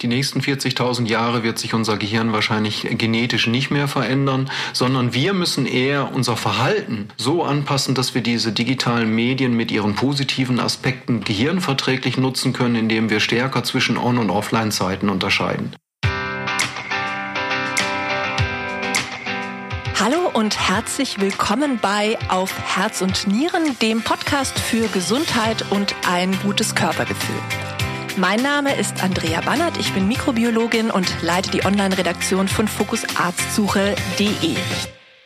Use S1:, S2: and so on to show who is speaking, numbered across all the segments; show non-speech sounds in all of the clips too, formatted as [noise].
S1: Die nächsten 40.000 Jahre wird sich unser Gehirn wahrscheinlich genetisch nicht mehr verändern, sondern wir müssen eher unser Verhalten so anpassen, dass wir diese digitalen Medien mit ihren positiven Aspekten gehirnverträglich nutzen können, indem wir stärker zwischen On- und Offline-Zeiten unterscheiden.
S2: Hallo und herzlich willkommen bei Auf Herz und Nieren, dem Podcast für Gesundheit und ein gutes Körpergefühl. Mein Name ist Andrea Bannert, ich bin Mikrobiologin und leite die Online-Redaktion von fokusarztsuche.de.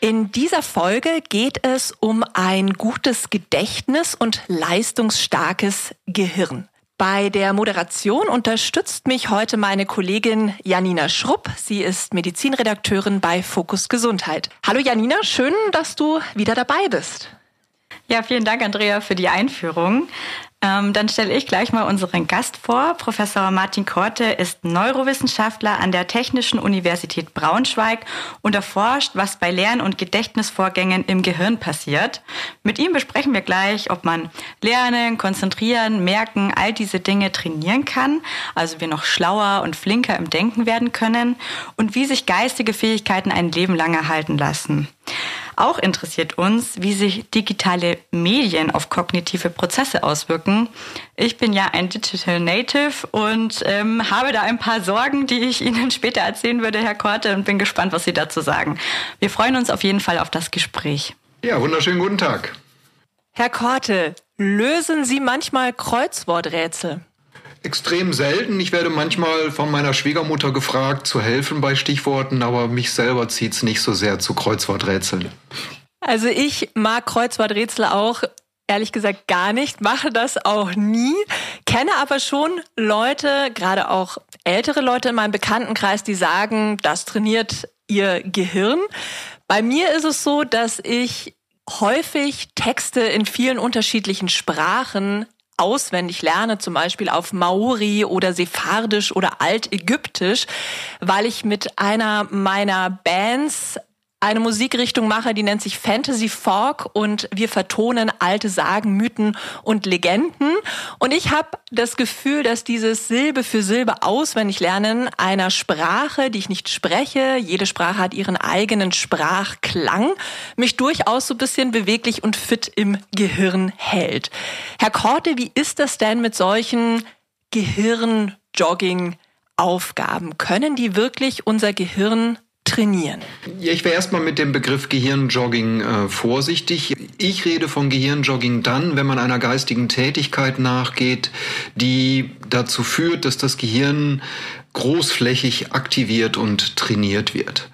S2: In dieser Folge geht es um ein gutes Gedächtnis und leistungsstarkes Gehirn. Bei der Moderation unterstützt mich heute meine Kollegin Janina Schrupp. Sie ist Medizinredakteurin bei Fokus Gesundheit. Hallo Janina, schön, dass du wieder dabei bist.
S3: Ja, vielen Dank, Andrea, für die Einführung. Ähm, dann stelle ich gleich mal unseren Gast vor. Professor Martin Korte ist Neurowissenschaftler an der Technischen Universität Braunschweig und erforscht, was bei Lern- und Gedächtnisvorgängen im Gehirn passiert. Mit ihm besprechen wir gleich, ob man lernen, konzentrieren, merken, all diese Dinge trainieren kann, also wir noch schlauer und flinker im Denken werden können und wie sich geistige Fähigkeiten ein Leben lang erhalten lassen. Auch interessiert uns, wie sich digitale Medien auf kognitive Prozesse auswirken. Ich bin ja ein Digital Native und ähm, habe da ein paar Sorgen, die ich Ihnen [laughs] später erzählen würde, Herr Korte, und bin gespannt, was Sie dazu sagen. Wir freuen uns auf jeden Fall auf das Gespräch.
S1: Ja, wunderschönen guten Tag.
S2: Herr Korte, lösen Sie manchmal Kreuzworträtsel?
S1: Extrem selten. Ich werde manchmal von meiner Schwiegermutter gefragt, zu helfen bei Stichworten, aber mich selber zieht es nicht so sehr zu Kreuzworträtseln.
S2: Also ich mag Kreuzworträtsel auch ehrlich gesagt gar nicht, mache das auch nie, kenne aber schon Leute, gerade auch ältere Leute in meinem Bekanntenkreis, die sagen, das trainiert ihr Gehirn. Bei mir ist es so, dass ich häufig Texte in vielen unterschiedlichen Sprachen auswendig lerne, zum Beispiel auf Maori oder Sephardisch oder Altägyptisch, weil ich mit einer meiner Bands eine Musikrichtung mache, die nennt sich Fantasy Folk und wir vertonen alte Sagen, Mythen und Legenden. Und ich habe das Gefühl, dass dieses Silbe für Silbe auswendig lernen einer Sprache, die ich nicht spreche, jede Sprache hat ihren eigenen Sprachklang, mich durchaus so ein bisschen beweglich und fit im Gehirn hält. Herr Korte, wie ist das denn mit solchen Gehirnjogging Aufgaben? Können die wirklich unser Gehirn trainieren?
S1: Ich wäre erstmal mit dem Begriff Gehirnjogging äh, vorsichtig. Ich rede von Gehirnjogging dann, wenn man einer geistigen Tätigkeit nachgeht, die dazu führt, dass das Gehirn großflächig aktiviert und trainiert wird.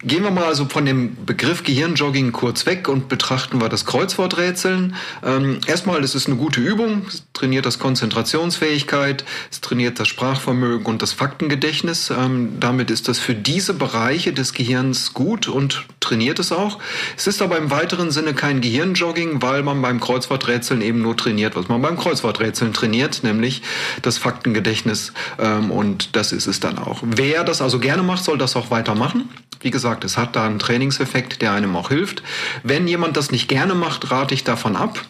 S1: Gehen wir mal also von dem Begriff Gehirnjogging kurz weg und betrachten wir das Kreuzworträtseln. Ähm, erstmal, es ist eine gute Übung, es trainiert das Konzentrationsfähigkeit, es trainiert das Sprachvermögen und das Faktengedächtnis. Ähm, damit ist das für diese Bereiche des Gehirns gut und trainiert es auch. Es ist aber im weiteren Sinne kein Gehirnjogging, weil man beim Kreuzworträtseln eben nur trainiert, was man beim Kreuzworträtseln trainiert, nämlich das Faktengedächtnis. Ähm, und das ist es dann auch. Wer das also gerne macht, soll das auch weitermachen. Wie gesagt, es hat da einen Trainingseffekt, der einem auch hilft. Wenn jemand das nicht gerne macht, rate ich davon ab.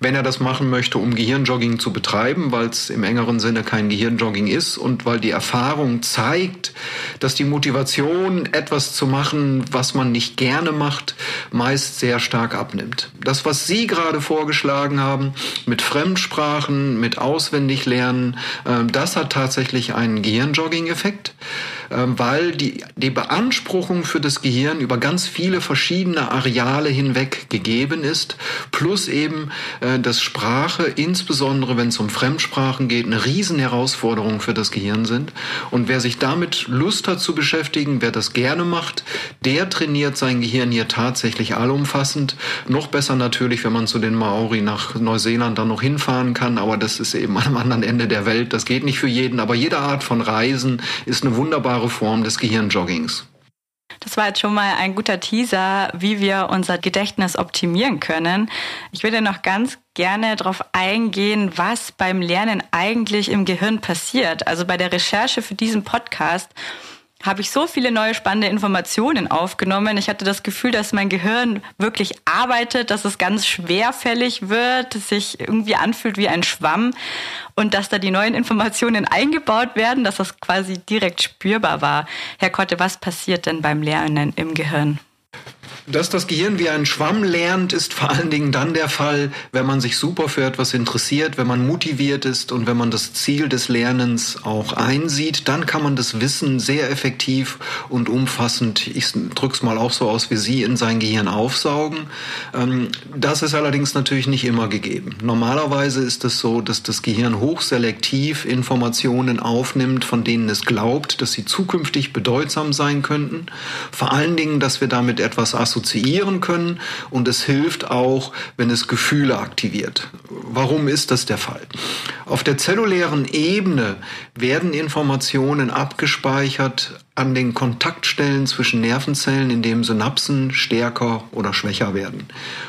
S1: Wenn er das machen möchte, um Gehirnjogging zu betreiben, weil es im engeren Sinne kein Gehirnjogging ist und weil die Erfahrung zeigt, dass die Motivation, etwas zu machen, was man nicht gerne macht, meist sehr stark abnimmt. Das, was Sie gerade vorgeschlagen haben, mit Fremdsprachen, mit Auswendiglernen, äh, das hat tatsächlich einen Gehirnjogging-Effekt. Ähm, weil die, die Beanspruchung für das Gehirn über ganz viele verschiedene Areale hinweg gegeben ist, plus eben, äh, dass Sprache, insbesondere wenn es um Fremdsprachen geht, eine Riesenherausforderung für das Gehirn sind. Und wer sich damit Lust hat zu beschäftigen, wer das gerne macht, der trainiert sein Gehirn hier tatsächlich allumfassend. Noch besser natürlich, wenn man zu den Maori nach Neuseeland dann noch hinfahren kann, aber das ist eben am anderen Ende der Welt. Das geht nicht für jeden, aber jede Art von Reisen ist eine wunderbare wunderbare Form des Gehirnjoggings.
S3: Das war jetzt schon mal ein guter Teaser, wie wir unser Gedächtnis optimieren können. Ich würde noch ganz gerne darauf eingehen, was beim Lernen eigentlich im Gehirn passiert. Also bei der Recherche für diesen Podcast habe ich so viele neue spannende Informationen aufgenommen. Ich hatte das Gefühl, dass mein Gehirn wirklich arbeitet, dass es ganz schwerfällig wird, sich irgendwie anfühlt wie ein Schwamm und dass da die neuen Informationen [laughs] eingebaut werden, dass das quasi direkt spürbar war. Herr Kotte, was passiert denn beim Lernen im Gehirn?
S1: Dass das Gehirn wie ein Schwamm lernt, ist vor allen Dingen dann der Fall, wenn man sich super für etwas interessiert, wenn man motiviert ist und wenn man das Ziel des Lernens auch einsieht, dann kann man das Wissen sehr effektiv und umfassend, ich drück's mal auch so aus wie Sie, in sein Gehirn aufsaugen. Ähm, das ist allerdings natürlich nicht immer gegeben. Normalerweise ist es so, dass das Gehirn hochselektiv Informationen aufnimmt, von denen es glaubt, dass sie zukünftig bedeutsam sein könnten. Vor allen Dingen, dass wir damit etwas assoziieren assoziieren können und es hilft auch, wenn es Gefühle aktiviert. Warum ist das der Fall? Auf der zellulären Ebene werden Informationen abgespeichert an den Kontaktstellen zwischen Nervenzellen, in dem Synapsen stärker oder schwächer werden.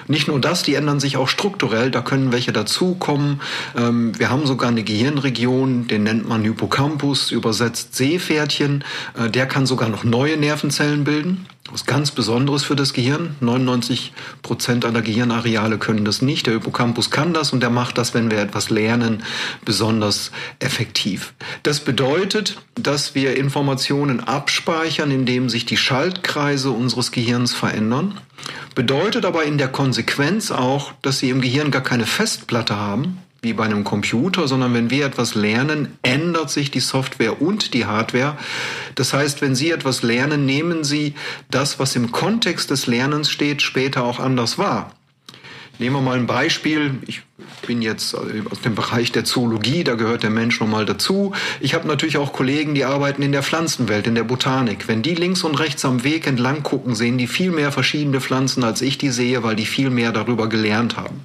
S1: Nicht nur das, die ändern sich auch strukturell, da können welche dazukommen. Ähm, wir haben sogar eine Gehirnregion, den nennt man Hippocampus, übersetzt Seepferdchen. Äh, der kann sogar noch neue Nervenzellen bilden. Was ganz Besonderes für das Gehirn. 99 Prozent aller Gehirnareale können das nicht. Der Hippocampus kann das und der macht das, wenn wir etwas lernen, besonders effektiv. Das bedeutet, dass wir Informationen abspeichern, indem sich die Schaltkreise unseres Gehirns verändern. Bedeutet aber in der Konsequenz auch, dass sie im Gehirn gar keine Festplatte haben, wie bei einem Computer, sondern wenn wir etwas lernen, ändert sich die Software und die Hardware. Das heißt, wenn Sie etwas lernen, nehmen Sie das, was im Kontext des Lernens steht, später auch anders wahr. Nehmen wir mal ein Beispiel. Ich bin jetzt aus dem Bereich der Zoologie, da gehört der Mensch nun mal dazu. Ich habe natürlich auch Kollegen, die arbeiten in der Pflanzenwelt, in der Botanik. Wenn die links und rechts am Weg entlang gucken, sehen die viel mehr verschiedene Pflanzen, als ich die sehe, weil die viel mehr darüber gelernt haben.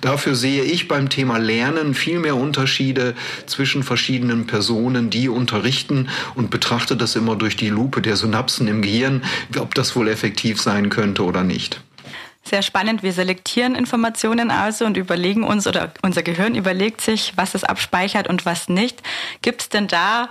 S1: Dafür sehe ich beim Thema Lernen viel mehr Unterschiede zwischen verschiedenen Personen, die unterrichten und betrachte das immer durch die Lupe der Synapsen im Gehirn, ob das wohl effektiv sein könnte oder nicht.
S3: Sehr spannend. Wir selektieren Informationen also und überlegen uns oder unser Gehirn überlegt sich, was es abspeichert und was nicht. Gibt es denn da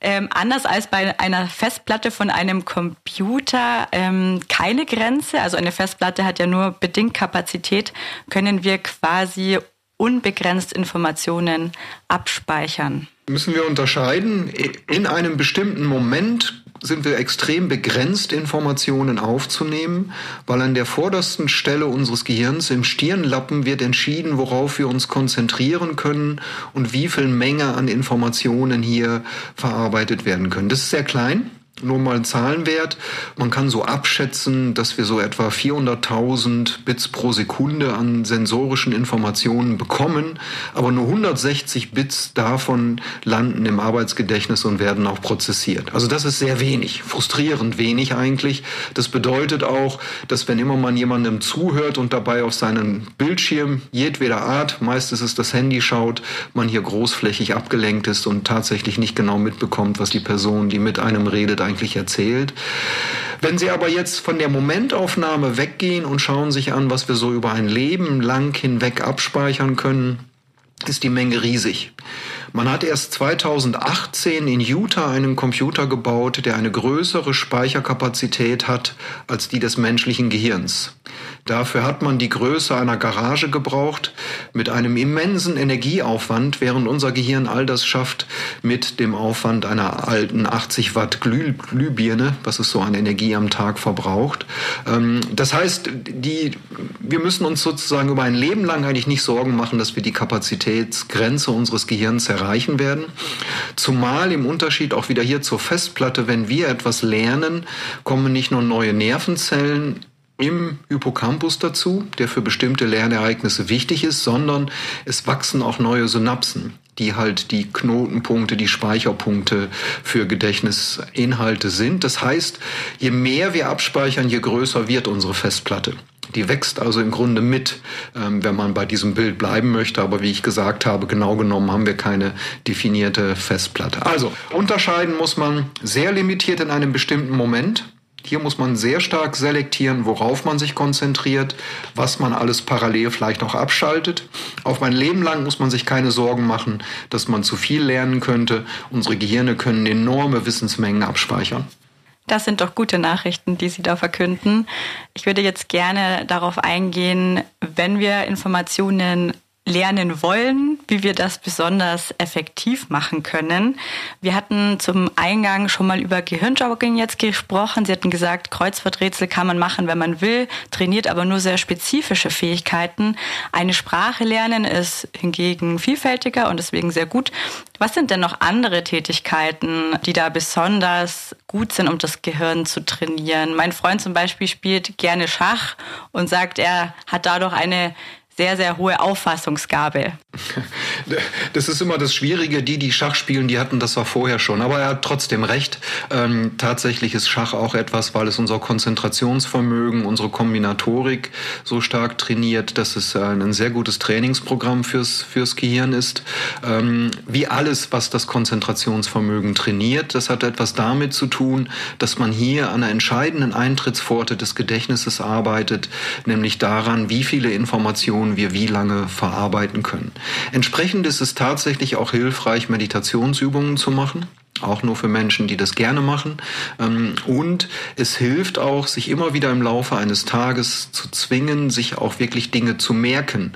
S3: ähm, anders als bei einer Festplatte von einem Computer ähm, keine Grenze? Also eine Festplatte hat ja nur bedingt Kapazität. Können wir quasi unbegrenzt Informationen abspeichern?
S1: Müssen wir unterscheiden. In einem bestimmten Moment sind wir extrem begrenzt, Informationen aufzunehmen, weil an der vordersten Stelle unseres Gehirns im Stirnlappen wird entschieden, worauf wir uns konzentrieren können und wie viel Menge an Informationen hier verarbeitet werden können. Das ist sehr klein. Nur mal Zahlenwert. Man kann so abschätzen, dass wir so etwa 400.000 Bits pro Sekunde an sensorischen Informationen bekommen, aber nur 160 Bits davon landen im Arbeitsgedächtnis und werden auch prozessiert. Also das ist sehr wenig, frustrierend wenig eigentlich. Das bedeutet auch, dass wenn immer man jemandem zuhört und dabei auf seinen Bildschirm jedweder Art, meist ist es das Handy schaut, man hier großflächig abgelenkt ist und tatsächlich nicht genau mitbekommt, was die Person, die mit einem redet, eigentlich erzählt. Wenn Sie aber jetzt von der Momentaufnahme weggehen und schauen sich an, was wir so über ein Leben lang hinweg abspeichern können, ist die Menge riesig. Man hat erst 2018 in Utah einen Computer gebaut, der eine größere Speicherkapazität hat als die des menschlichen Gehirns. Dafür hat man die Größe einer Garage gebraucht mit einem immensen Energieaufwand, während unser Gehirn all das schafft mit dem Aufwand einer alten 80 Watt Glüh Glühbirne, was es so an Energie am Tag verbraucht. Ähm, das heißt, die, wir müssen uns sozusagen über ein Leben lang eigentlich nicht Sorgen machen, dass wir die Kapazitätsgrenze unseres Gehirns erreichen werden. Zumal im Unterschied auch wieder hier zur Festplatte, wenn wir etwas lernen, kommen nicht nur neue Nervenzellen im Hippocampus dazu, der für bestimmte Lernereignisse wichtig ist, sondern es wachsen auch neue Synapsen, die halt die Knotenpunkte, die Speicherpunkte für Gedächtnisinhalte sind. Das heißt, je mehr wir abspeichern, je größer wird unsere Festplatte. Die wächst also im Grunde mit, ähm, wenn man bei diesem Bild bleiben möchte. Aber wie ich gesagt habe, genau genommen haben wir keine definierte Festplatte. Also unterscheiden muss man sehr limitiert in einem bestimmten Moment hier muss man sehr stark selektieren, worauf man sich konzentriert, was man alles parallel vielleicht auch abschaltet. Auf mein Leben lang muss man sich keine Sorgen machen, dass man zu viel lernen könnte. Unsere Gehirne können enorme Wissensmengen abspeichern.
S3: Das sind doch gute Nachrichten, die Sie da verkünden. Ich würde jetzt gerne darauf eingehen, wenn wir Informationen lernen wollen, wie wir das besonders effektiv machen können. Wir hatten zum Eingang schon mal über Gehirnjogging jetzt gesprochen. Sie hatten gesagt, Kreuzworträtsel kann man machen, wenn man will, trainiert aber nur sehr spezifische Fähigkeiten. Eine Sprache lernen ist hingegen vielfältiger und deswegen sehr gut. Was sind denn noch andere Tätigkeiten, die da besonders gut sind, um das Gehirn zu trainieren? Mein Freund zum Beispiel spielt gerne Schach und sagt, er hat dadurch eine sehr, sehr hohe Auffassungsgabe.
S1: Das ist immer das Schwierige. Die, die Schach spielen, die hatten das zwar vorher schon, aber er hat trotzdem recht. Ähm, tatsächlich ist Schach auch etwas, weil es unser Konzentrationsvermögen, unsere Kombinatorik so stark trainiert, dass es ein sehr gutes Trainingsprogramm fürs, fürs Gehirn ist. Ähm, wie alles, was das Konzentrationsvermögen trainiert, das hat etwas damit zu tun, dass man hier an einer entscheidenden Eintrittspforte des Gedächtnisses arbeitet, nämlich daran, wie viele Informationen Informationen wir wie lange verarbeiten können. Entsprechend ist es tatsächlich auch hilfreich, Meditationsübungen zu machen auch nur für Menschen, die das gerne machen. Ähm, und es hilft auch, sich immer wieder im Laufe eines Tages zu zwingen, sich auch wirklich Dinge zu merken.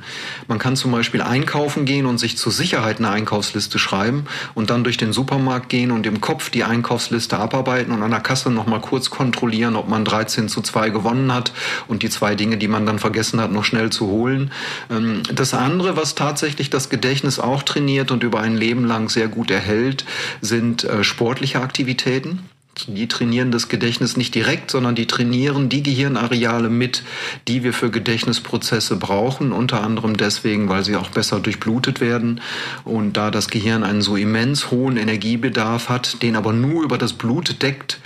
S1: Man kann zum Beispiel einkaufen gehen und sich zur Sicherheit eine Einkaufsliste schreiben und dann durch den Supermarkt gehen und im Kopf die Einkaufsliste abarbeiten und an der Kasse nochmal kurz kontrollieren, ob man 13 zu 2 gewonnen hat und die zwei Dinge, die man dann vergessen hat, noch schnell zu holen. Ähm, das andere, was tatsächlich das Gedächtnis auch trainiert und über ein Leben lang sehr gut erhält, sind äh, sportliche Aktivitäten. Die trainieren das Gedächtnis nicht direkt, sondern die trainieren die Gehirnareale mit, die wir für Gedächtnisprozesse brauchen. Unter anderem deswegen, weil sie auch besser durchblutet werden. Und da das Gehirn einen so immens hohen Energiebedarf hat, den aber nur über das Blut deckt,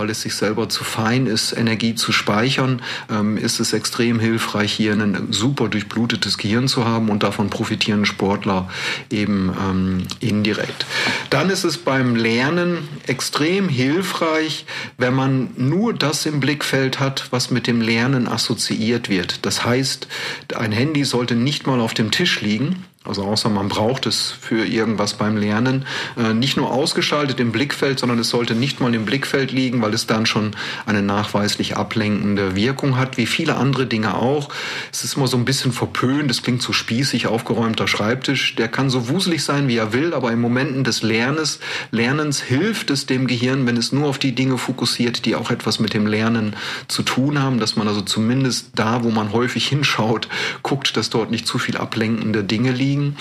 S1: weil es sich selber zu fein ist, Energie zu speichern, ähm, ist es extrem hilfreich, hier ein super durchblutetes Gehirn zu haben und davon profitieren Sportler eben ähm, indirekt. Dann ist es beim Lernen extrem hilfreich, wenn man nur das im Blickfeld hat, was mit dem Lernen assoziiert wird. Das heißt, ein Handy sollte nicht mal auf dem Tisch liegen, also außer man braucht es für irgendwas beim Lernen, äh, nicht nur ausgeschaltet im Blickfeld, sondern es sollte nicht mal im Blickfeld liegen, weil es dann schon eine nachweislich ablenkende Wirkung hat, wie viele andere Dinge auch. Es ist immer so ein bisschen verpönt, es klingt so spießig, aufgeräumter Schreibtisch. Der kann so wuselig sein, wie er will, aber in Momenten des Lernens, Lernens hilft es dem Gehirn, wenn es nur auf die Dinge fokussiert, die auch etwas mit dem Lernen zu tun haben, dass man also zumindest da, wo man häufig hinschaut, guckt, dass dort nicht zu viel ablenkende Dinge liegen liegen.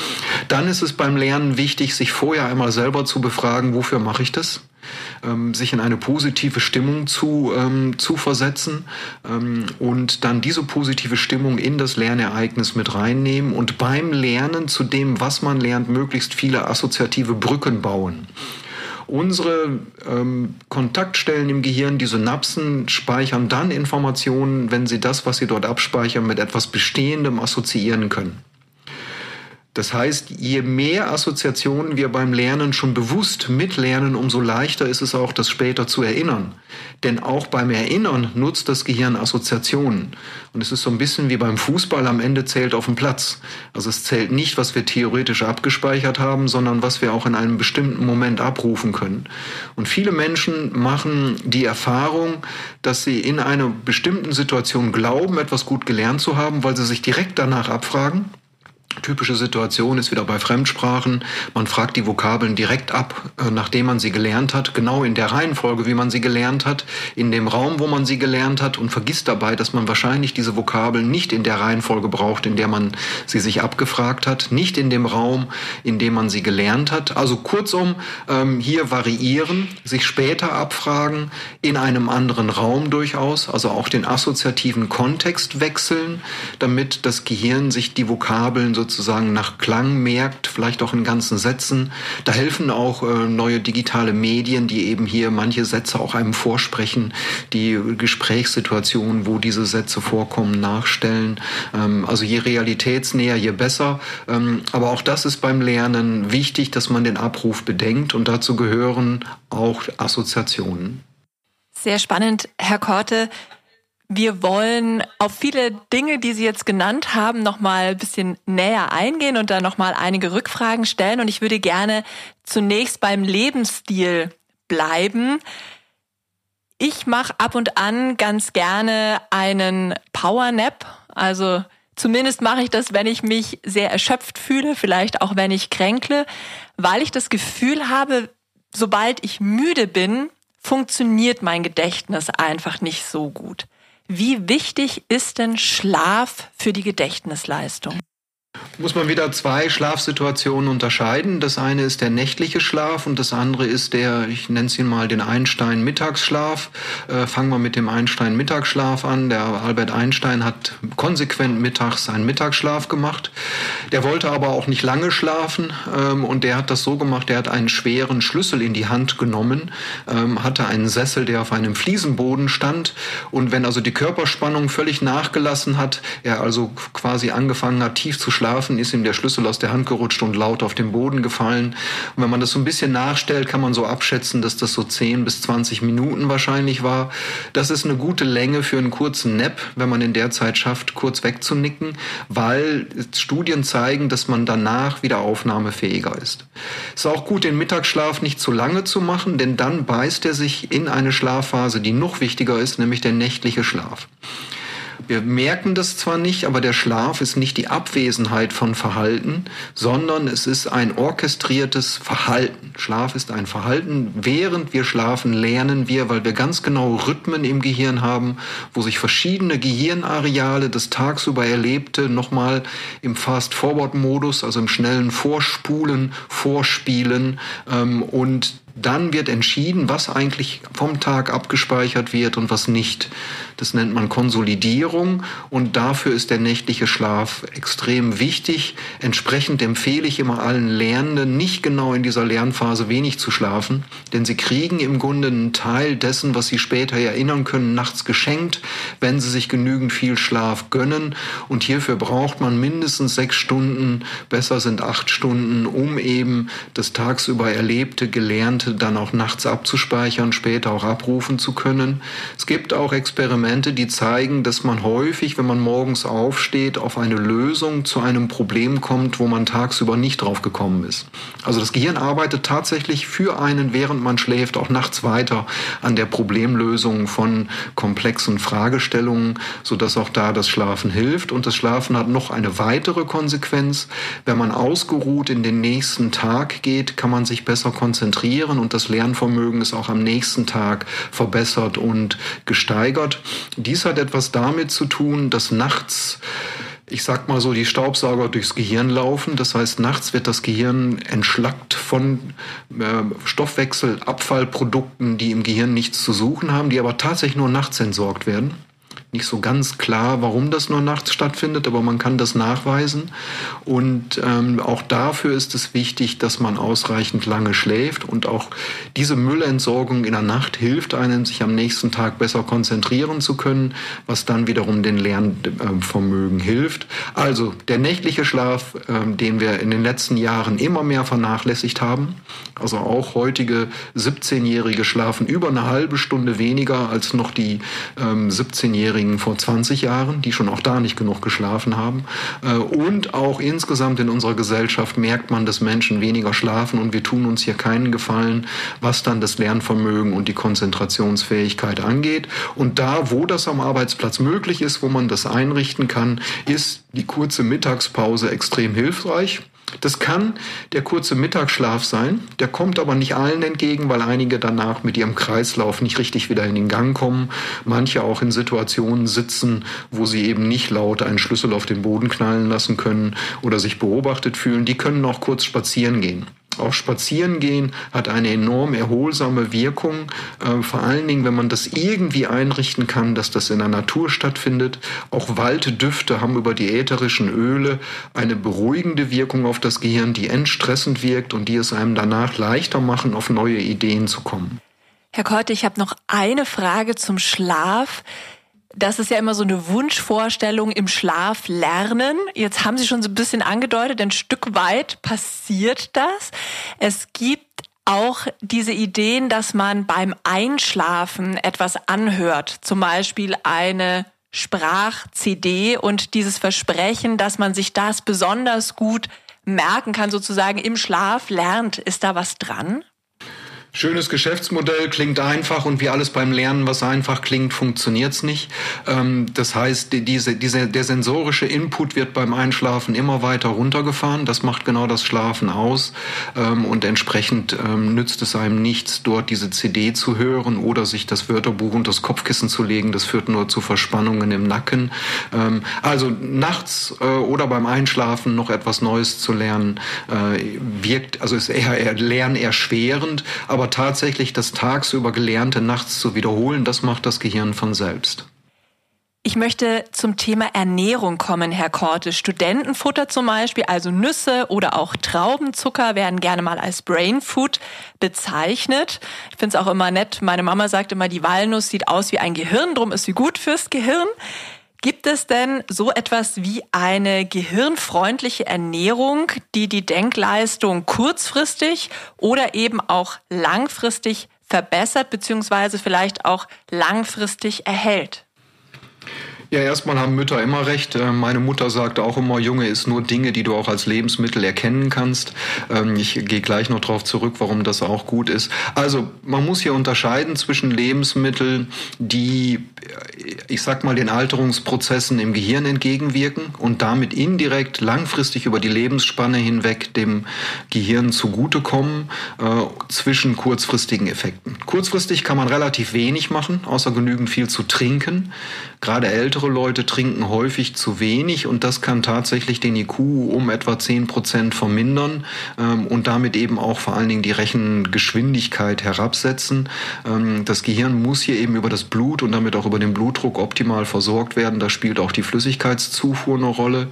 S1: Dann ist es beim Lernen wichtig, sich vorher einmal selber zu befragen, wofür mache ich das? Ähm, sich in eine positive Stimmung zu, ähm, zu versetzen ähm, und dann diese positive Stimmung in das Lernereignis mit reinnehmen und beim Lernen zu dem, was man lernt, möglichst viele assoziative Brücken bauen. Unsere ähm, Kontaktstellen im Gehirn, die Synapsen, speichern dann Informationen, wenn sie das, was sie dort abspeichern, mit etwas Bestehendem assoziieren können. Das heißt, je mehr Assoziationen wir beim Lernen schon bewusst mitlernen, umso leichter ist es auch, das später zu erinnern. Denn auch beim Erinnern nutzt das Gehirn Assoziationen. Und es ist so ein bisschen wie beim Fußball, am Ende zählt auf dem Platz. Also es zählt nicht, was wir theoretisch abgespeichert haben, sondern was wir auch in einem bestimmten Moment abrufen können. Und viele Menschen machen die Erfahrung, dass sie in einer bestimmten Situation glauben, etwas gut gelernt zu haben, weil sie sich direkt danach abfragen Typische Situation ist wieder bei Fremdsprachen. Man fragt die Vokabeln direkt ab, äh, nachdem man sie gelernt hat, genau in der Reihenfolge, wie man sie gelernt hat, in dem Raum, wo man sie gelernt hat und vergisst dabei, dass man wahrscheinlich diese Vokabeln nicht in der Reihenfolge braucht, in der man sie sich abgefragt hat, nicht in dem Raum, in dem man sie gelernt hat. Also kurzum, ähm, hier variieren, sich später abfragen, in einem anderen Raum durchaus, also auch den assoziativen Kontext wechseln, damit das Gehirn sich die Vokabeln sozusagen nach Klang merkt, vielleicht auch in ganzen Sätzen. Da helfen auch äh, neue digitale Medien, die eben hier manche Sätze auch einem vorsprechen, die Gesprächssituationen, wo diese Sätze vorkommen, nachstellen. Ähm, also je realitätsnäher, je besser. Ähm, aber auch das ist beim Lernen wichtig, dass man den Abruf bedenkt und dazu gehören auch Assoziationen.
S2: Sehr spannend, Herr Korte. Wir wollen auf viele Dinge, die Sie jetzt genannt haben, noch mal ein bisschen näher eingehen und dann noch mal einige Rückfragen stellen. Und ich würde gerne zunächst beim Lebensstil bleiben. Ich mache ab und an ganz gerne einen Power Nap, also Zumindest mache ich das, wenn ich mich sehr erschöpft fühle, vielleicht auch wenn ich kränkle, weil ich das Gefühl habe, sobald ich müde bin, funktioniert mein Gedächtnis einfach nicht so gut. Wie wichtig ist denn Schlaf für die Gedächtnisleistung?
S1: Muss man wieder zwei Schlafsituationen unterscheiden. Das eine ist der nächtliche Schlaf und das andere ist der, ich nenne es ihn mal den Einstein-Mittagsschlaf. Äh, fangen wir mit dem Einstein-Mittagsschlaf an. Der Albert Einstein hat konsequent mittags einen Mittagsschlaf gemacht. Der wollte aber auch nicht lange schlafen ähm, und der hat das so gemacht, der hat einen schweren Schlüssel in die Hand genommen, ähm, hatte einen Sessel, der auf einem Fliesenboden stand und wenn also die Körperspannung völlig nachgelassen hat, er also quasi angefangen hat, tief zu schlafen, ist ihm der Schlüssel aus der Hand gerutscht und laut auf den Boden gefallen. Und wenn man das so ein bisschen nachstellt, kann man so abschätzen, dass das so 10 bis 20 Minuten wahrscheinlich war. Das ist eine gute Länge für einen kurzen Nap, wenn man in der Zeit schafft, kurz wegzunicken, weil Studien zeigen, dass man danach wieder aufnahmefähiger ist. Es ist auch gut, den Mittagsschlaf nicht zu lange zu machen, denn dann beißt er sich in eine Schlafphase, die noch wichtiger ist, nämlich der nächtliche Schlaf. Wir merken das zwar nicht, aber der Schlaf ist nicht die Abwesenheit von Verhalten, sondern es ist ein orchestriertes Verhalten. Schlaf ist ein Verhalten. Während wir schlafen, lernen wir, weil wir ganz genau Rhythmen im Gehirn haben, wo sich verschiedene Gehirnareale des tagsüber Erlebte nochmal im Fast-Forward-Modus, also im schnellen Vorspulen, Vorspielen ähm, und dann wird entschieden, was eigentlich vom Tag abgespeichert wird und was nicht. Das nennt man Konsolidierung und dafür ist der nächtliche Schlaf extrem wichtig. Entsprechend empfehle ich immer allen Lernenden, nicht genau in dieser Lernphase wenig zu schlafen, denn sie kriegen im Grunde einen Teil dessen, was sie später erinnern können, nachts geschenkt, wenn sie sich genügend viel Schlaf gönnen. Und hierfür braucht man mindestens sechs Stunden, besser sind acht Stunden, um eben das tagsüber Erlebte, Gelernte dann auch nachts abzuspeichern, später auch abrufen zu können. Es gibt auch Experimente, die zeigen, dass man häufig, wenn man morgens aufsteht, auf eine Lösung zu einem Problem kommt, wo man tagsüber nicht drauf gekommen ist. Also das Gehirn arbeitet tatsächlich für einen, während man schläft, auch nachts weiter an der Problemlösung von komplexen Fragestellungen, sodass auch da das Schlafen hilft. Und das Schlafen hat noch eine weitere Konsequenz. Wenn man ausgeruht in den nächsten Tag geht, kann man sich besser konzentrieren und das Lernvermögen ist auch am nächsten Tag verbessert und gesteigert. Dies hat etwas damit zu tun, dass nachts ich sag mal so, die Staubsauger durchs Gehirn laufen. Das heißt, nachts wird das Gehirn entschlackt von äh, Stoffwechselabfallprodukten, die im Gehirn nichts zu suchen haben, die aber tatsächlich nur nachts entsorgt werden nicht so ganz klar, warum das nur nachts stattfindet, aber man kann das nachweisen. Und ähm, auch dafür ist es wichtig, dass man ausreichend lange schläft. Und auch diese Müllentsorgung in der Nacht hilft einem, sich am nächsten Tag besser konzentrieren zu können, was dann wiederum den Lernvermögen hilft. Also der nächtliche Schlaf, ähm, den wir in den letzten Jahren immer mehr vernachlässigt haben. Also auch heutige 17-Jährige schlafen über eine halbe Stunde weniger als noch die ähm, 17-Jährigen 20-Jährigen vor 20 Jahren, die schon auch da nicht genug geschlafen haben. Äh, und auch insgesamt in unserer Gesellschaft merkt man, dass Menschen weniger schlafen und wir tun uns hier keinen Gefallen, was dann das Lernvermögen und die Konzentrationsfähigkeit angeht. Und da, wo das am Arbeitsplatz möglich ist, wo man das einrichten kann, ist die kurze Mittagspause extrem hilfreich. Das kann der kurze Mittagsschlaf sein, der kommt aber nicht allen entgegen, weil einige danach mit ihrem Kreislauf nicht richtig wieder in den Gang kommen, manche auch in Situationen sitzen, wo sie eben nicht laut einen Schlüssel auf den Boden knallen lassen können oder sich beobachtet fühlen, die können auch kurz spazieren gehen. Auch spazieren gehen hat eine enorm erholsame Wirkung, äh, vor allen Dingen, wenn man das irgendwie einrichten kann, dass das in der Natur stattfindet. Auch Walddüfte haben über die ätherischen Öle eine beruhigende Wirkung auf das Gehirn, die entstressend wirkt und die es einem danach leichter machen, auf neue Ideen zu kommen.
S2: Herr Korte, ich habe noch eine Frage zum Schlaf. Das ist ja immer so eine Wunschvorstellung im Schlaf lernen. Jetzt haben Sie schon so ein bisschen angedeutet, ein Stück weit passiert das. Es gibt auch diese Ideen, dass man beim Einschlafen etwas anhört. Zum Beispiel eine Sprach-CD und dieses Versprechen, dass man sich das besonders gut merken kann, sozusagen im Schlaf lernt. Ist da was dran?
S1: Schönes Geschäftsmodell, klingt einfach und wie alles beim Lernen, was einfach klingt, funktioniert's nicht. Ähm, das heißt, diese, diese, der sensorische Input wird beim Einschlafen immer weiter runtergefahren. Das macht genau das Schlafen aus ähm, und entsprechend ähm, nützt es einem nichts, dort diese CD zu hören oder sich das Wörterbuch unter das Kopfkissen zu legen. Das führt nur zu Verspannungen im Nacken. also nachts äh, oder beim Einschlafen noch etwas Neues zu lernen, äh, wirkt, also ist eher, eher lernerschwerend, aber aber tatsächlich das tagsüber Gelernte nachts zu wiederholen, das macht das Gehirn von selbst.
S2: Ich möchte zum Thema Ernährung kommen, Herr Korte. Studentenfutter zum Beispiel, also Nüsse oder auch Traubenzucker werden gerne mal als Brain Food bezeichnet. Ich finde es auch immer nett. Meine Mama sagt immer, die Walnuss sieht aus wie ein Gehirn, drum ist sie gut fürs Gehirn. Gibt es denn so etwas wie eine gehirnfreundliche Ernährung, die die Denkleistung kurzfristig oder eben auch langfristig verbessert bzw. vielleicht auch langfristig erhält?
S1: Ja, erstmal haben Mütter immer recht. Äh, meine Mutter sagte auch immer, Junge, ist nur Dinge, die du auch als Lebensmittel erkennen kannst. Ähm, ich gehe gleich noch darauf zurück, warum das auch gut ist. Also man muss hier unterscheiden zwischen Lebensmitteln, die, äh, ich sag mal, den Alterungsprozessen im Gehirn entgegenwirken und damit indirekt langfristig über die Lebensspanne hinweg dem Gehirn zugutekommen, äh, zwischen kurzfristigen Effekten. Kurzfristig kann man relativ wenig machen, außer genügend viel zu trinken. Gerade ältere Leute trinken häufig zu wenig und das kann tatsächlich den IQ um etwa 10 Prozent vermindern ähm, und damit eben auch vor allen Dingen die Rechengeschwindigkeit herabsetzen. Ähm, das Gehirn muss hier eben über das Blut und damit auch über den Blutdruck optimal versorgt werden. Da spielt auch die Flüssigkeitszufuhr eine Rolle.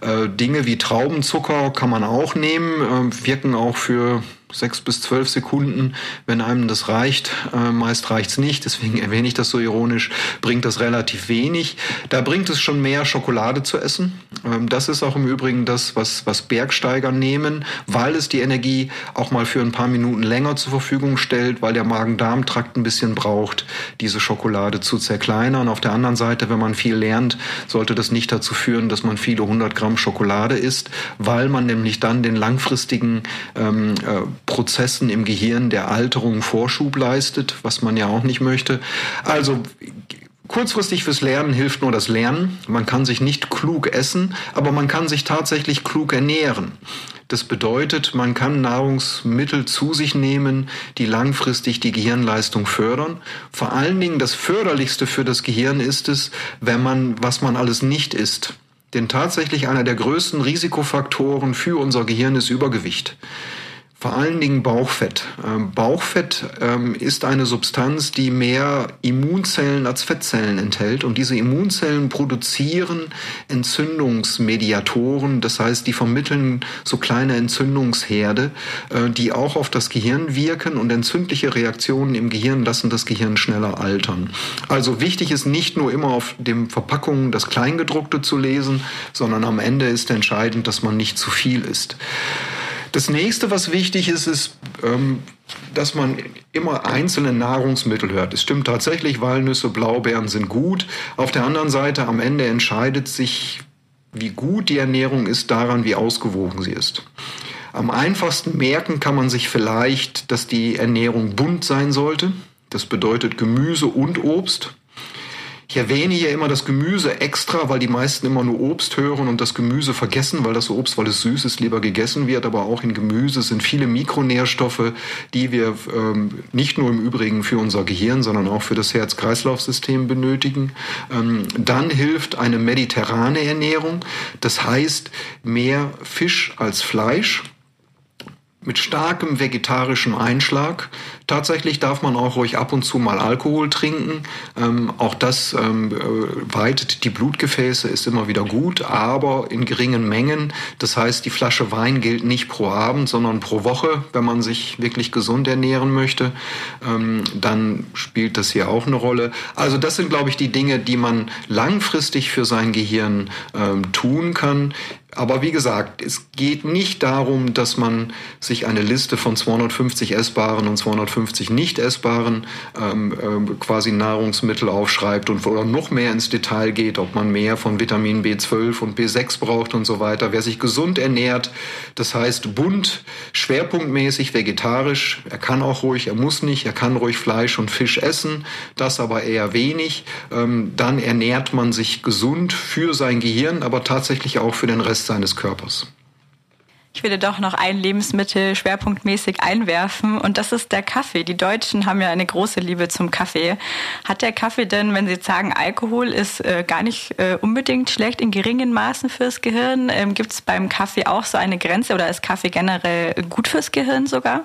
S1: Äh, Dinge wie Traubenzucker kann man auch nehmen, äh, wirken auch für sechs bis zwölf Sekunden, wenn einem das reicht. Äh, meist reicht's nicht, deswegen erwähne ich das so ironisch, bringt das relativ wenig. Da bringt es schon mehr Schokolade zu essen. Ähm, das ist auch im Übrigen das, was, was Bergsteiger nehmen, weil es die Energie auch mal für ein paar Minuten länger zur Verfügung stellt, weil der Magen-Darm-Trakt ein bisschen braucht, diese Schokolade zu zerkleinern. Auf der anderen Seite, wenn man viel lernt, sollte das nicht dazu führen, dass man viele hundert Gramm Schokolade isst, weil man nämlich dann den langfristigen ähm, äh, Prozessen im Gehirn der Alterung Vorschub leistet, was man ja auch nicht möchte. Also Kurzfristig fürs Lernen hilft nur das Lernen. Man kann sich nicht klug essen, aber man kann sich tatsächlich klug ernähren. Das bedeutet, man kann Nahrungsmittel zu sich nehmen, die langfristig die Gehirnleistung fördern. Vor allen Dingen das Förderlichste für das Gehirn ist es, wenn man, was man alles nicht isst. Denn tatsächlich einer der größten Risikofaktoren für unser Gehirn ist Übergewicht. Vor allen Dingen Bauchfett. Ähm, Bauchfett ähm, ist eine Substanz, die mehr Immunzellen als Fettzellen enthält. Und diese Immunzellen produzieren Entzündungsmediatoren. Das heißt, die vermitteln so kleine Entzündungsherde, äh, die auch auf das Gehirn wirken. Und entzündliche Reaktionen im Gehirn lassen das Gehirn schneller altern. Also wichtig ist nicht nur immer auf den Verpackungen das Kleingedruckte zu lesen, sondern am Ende ist entscheidend, dass man nicht zu viel isst. Das nächste, was wichtig ist, ist, ähm, dass man immer einzelne Nahrungsmittel hört. Es stimmt tatsächlich, Walnüsse, Blaubeeren sind gut. Auf der anderen Seite, am Ende entscheidet sich, wie gut die Ernährung ist, daran, wie ausgewogen sie ist. Am einfachsten merken kann man sich vielleicht, dass die Ernährung bunt sein sollte. Das bedeutet Gemüse und Obst. Ich erwähne hier immer das Gemüse extra, weil die meisten immer nur Obst hören und das Gemüse vergessen, weil das Obst, weil es süß ist, lieber gegessen wird. Aber auch in Gemüse sind viele Mikronährstoffe, die wir ähm, nicht nur im Übrigen für unser Gehirn, sondern auch für das Herz-Kreislauf-System benötigen. Ähm, dann hilft eine mediterrane Ernährung. Das heißt mehr Fisch als Fleisch mit starkem vegetarischem Einschlag. Tatsächlich darf man auch ruhig ab und zu mal Alkohol trinken. Ähm, auch das ähm, äh, weitet die Blutgefäße, ist immer wieder gut, aber in geringen Mengen. Das heißt, die Flasche Wein gilt nicht pro Abend, sondern pro Woche, wenn man sich wirklich gesund ernähren möchte. Ähm, dann spielt das hier auch eine Rolle. Also das sind, glaube ich, die Dinge, die man langfristig für sein Gehirn ähm, tun kann. Aber wie gesagt, es geht nicht darum, dass man sich eine Liste von 250 essbaren und 250 nicht essbaren ähm, äh, quasi Nahrungsmittel aufschreibt und oder noch mehr ins Detail geht, ob man mehr von Vitamin B12 und B6 braucht und so weiter. Wer sich gesund ernährt, das heißt bunt, schwerpunktmäßig vegetarisch, er kann auch ruhig, er muss nicht, er kann ruhig Fleisch und Fisch essen, das aber eher wenig, ähm, dann ernährt man sich gesund für sein Gehirn, aber tatsächlich auch für den Rest Rest seines Körpers.
S3: Ich würde doch noch ein Lebensmittel schwerpunktmäßig einwerfen und das ist der Kaffee. Die Deutschen haben ja eine große Liebe zum Kaffee. Hat der Kaffee denn, wenn Sie sagen, Alkohol ist äh, gar nicht äh, unbedingt schlecht in geringen Maßen fürs Gehirn, ähm, gibt es beim Kaffee auch so eine Grenze oder ist Kaffee generell gut fürs Gehirn sogar?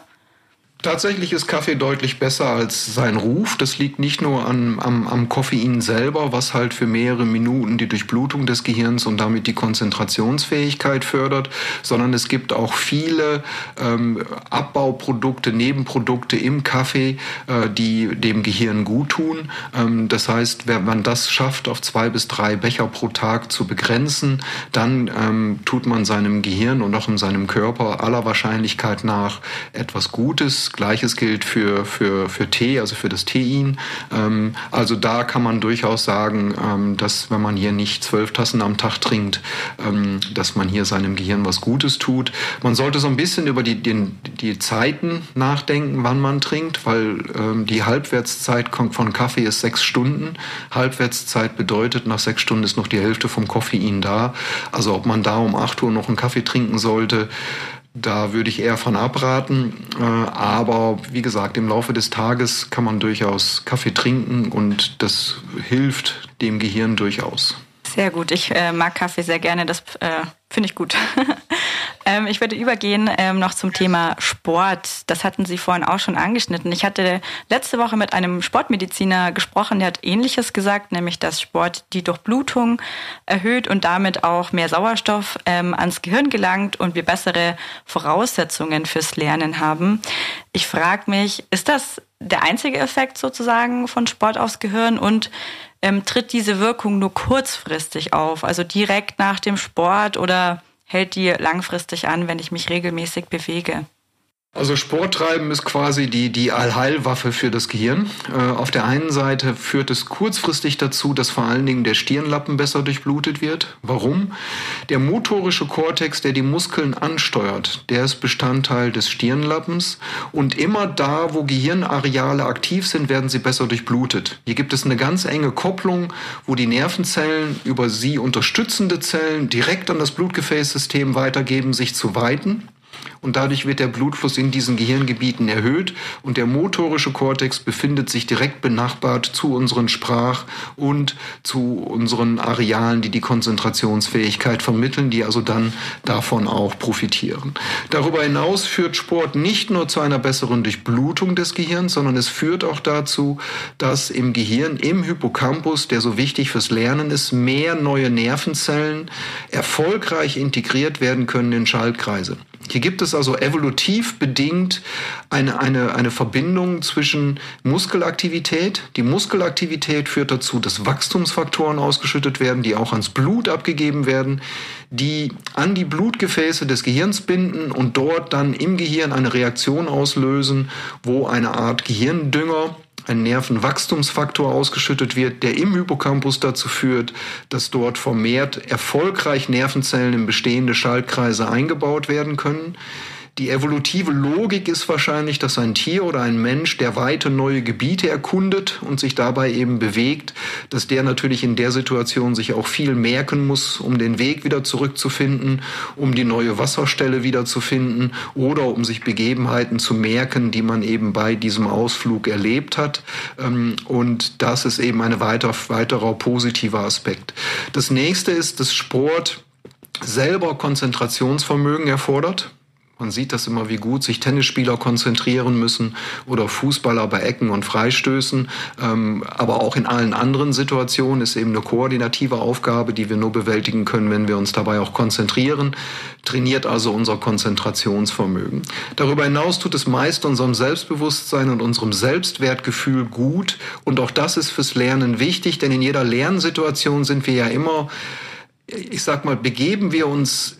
S1: Tatsächlich ist Kaffee deutlich besser als sein Ruf. Das liegt nicht nur an, am, am Koffein selber, was halt für mehrere Minuten die Durchblutung des Gehirns und damit die Konzentrationsfähigkeit fördert, sondern es gibt auch viele ähm, Abbauprodukte, Nebenprodukte im Kaffee, äh, die dem Gehirn gut tun. Ähm, das heißt, wenn man das schafft, auf zwei bis drei Becher pro Tag zu begrenzen, dann ähm, tut man seinem Gehirn und auch in seinem Körper aller Wahrscheinlichkeit nach etwas Gutes. Gleiches gilt für, für, für Tee, also für das Tein. Ähm, also da kann man durchaus sagen, ähm, dass wenn man hier nicht zwölf Tassen am Tag trinkt, ähm, dass man hier seinem Gehirn was Gutes tut. Man sollte so ein bisschen über die, den, die Zeiten nachdenken, wann man trinkt, weil ähm, die Halbwertszeit von Kaffee ist sechs Stunden. Halbwertszeit bedeutet, nach sechs Stunden ist noch die Hälfte vom Koffein da. Also ob man da um acht Uhr noch einen Kaffee trinken sollte, da würde ich eher von abraten. Äh, aber wie gesagt, im Laufe des Tages kann man durchaus Kaffee trinken und das hilft dem Gehirn durchaus.
S3: Sehr gut. Ich äh, mag Kaffee sehr gerne. Das äh, finde ich gut. [laughs] ähm, ich würde übergehen ähm, noch zum Thema Sport. Das hatten Sie vorhin auch schon angeschnitten. Ich hatte letzte Woche mit einem Sportmediziner gesprochen, der hat Ähnliches gesagt, nämlich dass Sport die Durchblutung erhöht und damit auch mehr Sauerstoff ähm, ans Gehirn gelangt und wir bessere Voraussetzungen fürs Lernen haben. Ich frage mich, ist das der einzige Effekt sozusagen von Sport aufs Gehirn und ähm, tritt diese Wirkung nur kurzfristig auf, also direkt nach dem Sport oder hält die langfristig an, wenn ich mich regelmäßig bewege?
S1: Also Sport treiben ist quasi die, die Allheilwaffe für das Gehirn. Äh, auf der einen Seite führt es kurzfristig dazu, dass vor allen Dingen der Stirnlappen besser durchblutet wird. Warum? Der motorische Kortex, der die Muskeln ansteuert, der ist Bestandteil des Stirnlappens und immer da, wo Gehirnareale aktiv sind, werden sie besser durchblutet. Hier gibt es eine ganz enge Kopplung, wo die Nervenzellen über sie unterstützende Zellen direkt an das Blutgefäßsystem weitergeben, sich zu weiten und dadurch wird der Blutfluss in diesen Gehirngebieten erhöht und der motorische Kortex befindet sich direkt benachbart zu unseren Sprach- und zu unseren Arealen, die die Konzentrationsfähigkeit vermitteln, die also dann davon auch profitieren. Darüber hinaus führt Sport nicht nur zu einer besseren Durchblutung des Gehirns, sondern es führt auch dazu, dass im Gehirn, im Hippocampus, der so wichtig fürs Lernen ist, mehr neue Nervenzellen erfolgreich integriert werden können in Schaltkreise. Hier gibt es also evolutiv bedingt eine, eine, eine Verbindung zwischen Muskelaktivität. Die Muskelaktivität führt dazu, dass Wachstumsfaktoren ausgeschüttet werden, die auch ans Blut abgegeben werden, die an die Blutgefäße des Gehirns binden und dort dann im Gehirn eine Reaktion auslösen, wo eine Art Gehirndünger ein Nervenwachstumsfaktor ausgeschüttet wird, der im Hippocampus dazu führt, dass dort vermehrt erfolgreich Nervenzellen in bestehende Schaltkreise eingebaut werden können. Die evolutive Logik ist wahrscheinlich, dass ein Tier oder ein Mensch, der weite neue Gebiete erkundet und sich dabei eben bewegt, dass der natürlich in der Situation sich auch viel merken muss, um den Weg wieder zurückzufinden, um die neue Wasserstelle wiederzufinden oder um sich Begebenheiten zu merken, die man eben bei diesem Ausflug erlebt hat. Ähm, und das ist eben ein weiter, weiterer positiver Aspekt. Das nächste ist, dass Sport selber Konzentrationsvermögen erfordert. Man sieht das immer, wie gut sich Tennisspieler konzentrieren müssen oder Fußballer bei Ecken und Freistößen. Ähm, aber auch in allen anderen Situationen ist eben eine koordinative Aufgabe, die wir nur bewältigen können, wenn wir uns dabei auch konzentrieren. Trainiert also unser Konzentrationsvermögen. Darüber hinaus tut es meist unserem Selbstbewusstsein und unserem Selbstwertgefühl gut. Und auch das ist fürs Lernen wichtig, denn in jeder Lernsituation sind wir ja immer ich sag mal, begeben wir uns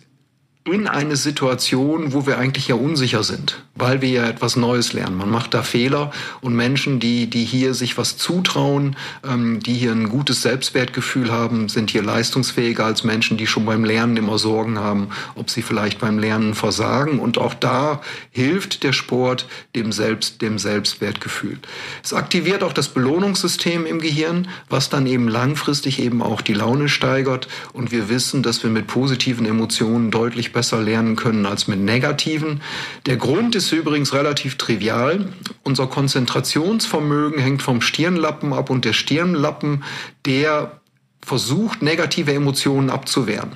S1: in eine Situation, wo wir eigentlich ja unsicher sind, weil wir ja etwas Neues lernen. Man macht da Fehler und Menschen, die, die hier sich was zutrauen, ähm, die hier ein gutes Selbstwertgefühl haben, sind hier leistungsfähiger als Menschen, die schon beim Lernen immer Sorgen haben, ob sie vielleicht beim Lernen versagen. Und auch da hilft der Sport dem Selbst, dem Selbstwertgefühl. Es aktiviert auch das Belohnungssystem im Gehirn, was dann eben langfristig eben auch die Laune steigert. Und wir wissen, dass wir mit positiven Emotionen deutlich besser lernen können als mit negativen. Der Grund ist übrigens relativ trivial. Unser Konzentrationsvermögen hängt vom Stirnlappen ab und der Stirnlappen, der versucht, negative Emotionen abzuwehren.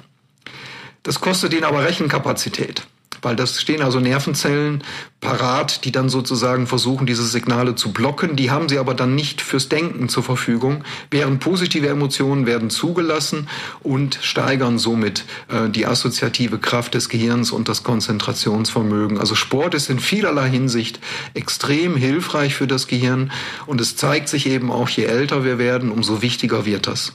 S1: Das kostet ihn aber Rechenkapazität weil das stehen also Nervenzellen parat, die dann sozusagen versuchen, diese Signale zu blocken. Die haben sie aber dann nicht fürs Denken zur Verfügung, während positive Emotionen werden zugelassen und steigern somit äh, die assoziative Kraft des Gehirns und das Konzentrationsvermögen. Also Sport ist in vielerlei Hinsicht extrem hilfreich für das Gehirn und es zeigt sich eben auch, je älter wir werden, umso wichtiger wird das.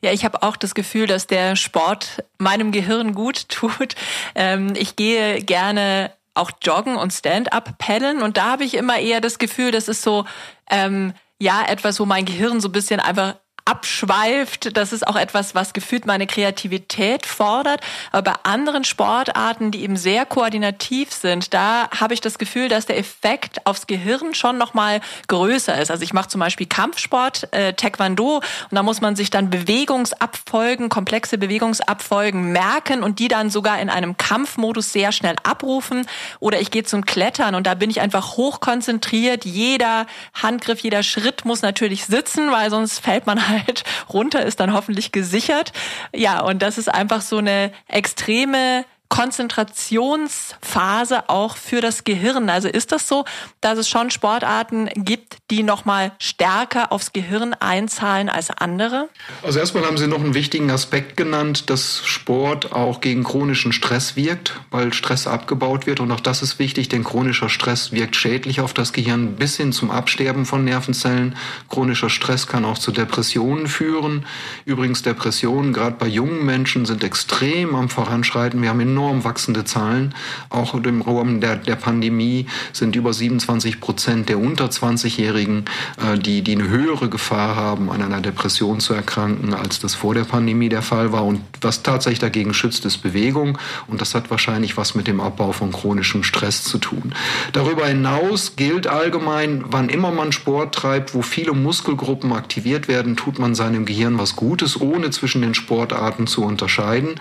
S2: Ja, ich habe auch das Gefühl, dass der Sport meinem Gehirn gut [laughs] tut. Ähm, ich gehe gerne auch joggen und Stand-up paddeln und da habe ich immer eher das Gefühl, das ist so ähm, ja etwas, wo mein Gehirn so ein bisschen einfach abschweift. Das ist auch etwas, was gefühlt meine Kreativität fordert. Aber bei anderen Sportarten, die eben sehr koordinativ sind, da habe ich das Gefühl, dass der Effekt aufs Gehirn schon noch mal größer ist. Also ich mache zum Beispiel Kampfsport, äh, Taekwondo, und da muss man sich dann Bewegungsabfolgen, komplexe Bewegungsabfolgen merken und die dann sogar in einem Kampfmodus sehr schnell abrufen. Oder ich gehe zum Klettern und da bin ich einfach hochkonzentriert. Jeder Handgriff, jeder Schritt muss natürlich sitzen, weil sonst fällt man halt Sicherheit runter ist dann hoffentlich gesichert. Ja, und das ist einfach so eine extreme Konzentrationsphase auch für das Gehirn. Also ist das so, dass es schon Sportarten gibt, die nochmal stärker aufs Gehirn einzahlen als andere?
S1: Also erstmal haben Sie noch einen wichtigen Aspekt genannt, dass Sport auch gegen chronischen Stress wirkt, weil Stress abgebaut wird. Und auch das ist wichtig, denn chronischer Stress wirkt schädlich auf das Gehirn bis hin zum Absterben von Nervenzellen. Chronischer Stress kann auch zu Depressionen führen. Übrigens Depressionen, gerade bei jungen Menschen, sind extrem am Voranschreiten. Wir haben enorm wachsende Zahlen. Auch im Rahmen der, der Pandemie sind über 27 Prozent der unter 20-Jährigen, äh, die, die eine höhere Gefahr haben, an einer Depression zu erkranken, als das vor der Pandemie der Fall war. Und was tatsächlich dagegen schützt, ist Bewegung. Und das hat wahrscheinlich was mit dem Abbau von chronischem Stress zu tun. Darüber hinaus gilt allgemein, wann immer man Sport treibt, wo viele Muskelgruppen aktiviert werden, tut man seinem Gehirn was Gutes, ohne zwischen den Sportarten zu unterscheiden.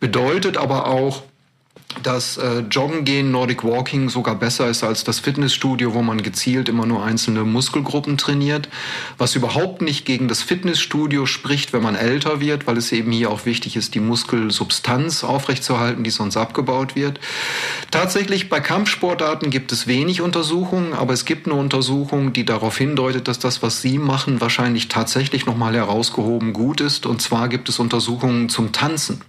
S1: Bedeutet aber auch, dass äh, Joggen gehen, Nordic Walking sogar besser ist als das Fitnessstudio, wo man gezielt immer nur einzelne Muskelgruppen trainiert, was überhaupt nicht gegen das Fitnessstudio spricht, wenn man älter wird, weil es eben hier auch wichtig ist, die Muskelsubstanz aufrechtzuerhalten, die sonst abgebaut wird. Tatsächlich bei Kampfsportarten gibt es wenig Untersuchungen, aber es gibt eine Untersuchung, die darauf hindeutet, dass das, was Sie machen, wahrscheinlich tatsächlich nochmal herausgehoben gut ist. Und zwar gibt es Untersuchungen zum Tanzen.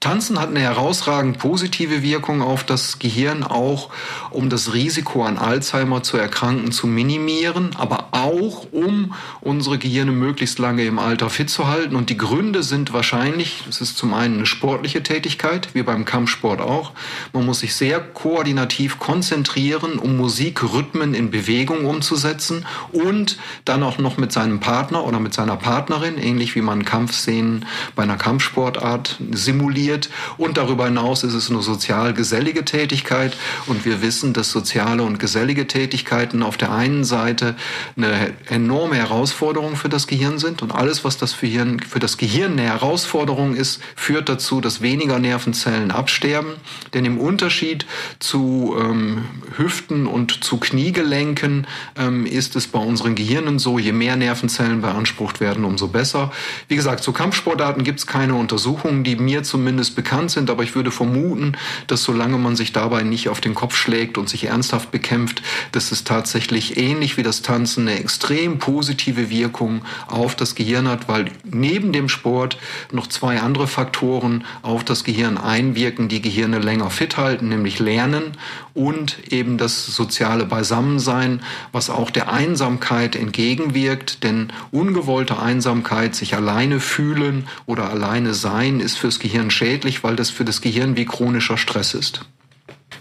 S1: Tanzen hat eine herausragend positive Wirkung auf das Gehirn, auch um das Risiko an Alzheimer zu erkranken zu minimieren, aber auch um unsere Gehirne möglichst lange im Alter fit zu halten. Und die Gründe sind wahrscheinlich, es ist zum einen eine sportliche Tätigkeit, wie beim Kampfsport auch. Man muss sich sehr koordinativ konzentrieren, um Musikrhythmen in Bewegung umzusetzen und dann auch noch mit seinem Partner oder mit seiner Partnerin, ähnlich wie man Kampfszenen bei einer Kampfsportart simuliert organisiert und darüber hinaus ist es eine sozial-gesellige Tätigkeit. Und wir wissen, dass soziale und gesellige Tätigkeiten auf der einen Seite eine enorme Herausforderung für das Gehirn sind. Und alles, was das für, Hirn, für das Gehirn eine Herausforderung ist, führt dazu, dass weniger Nervenzellen absterben, denn im Unterschied zu ähm, Hüften und zu Kniegelenken ähm, ist es bei unseren Gehirnen so, je mehr Nervenzellen beansprucht werden, umso besser. Wie gesagt, zu Kampfsportarten gibt es keine Untersuchungen, die mir zumindest zumindest bekannt sind, aber ich würde vermuten, dass solange man sich dabei nicht auf den Kopf schlägt und sich ernsthaft bekämpft, dass es tatsächlich ähnlich wie das Tanzen eine extrem positive Wirkung auf das Gehirn hat, weil neben dem Sport noch zwei andere Faktoren auf das Gehirn einwirken, die Gehirne länger fit halten, nämlich Lernen und eben das soziale Beisammensein, was auch der Einsamkeit entgegenwirkt, denn ungewollte Einsamkeit, sich alleine fühlen oder alleine sein, ist fürs Gehirn schädlich weil das für das Gehirn wie chronischer Stress ist.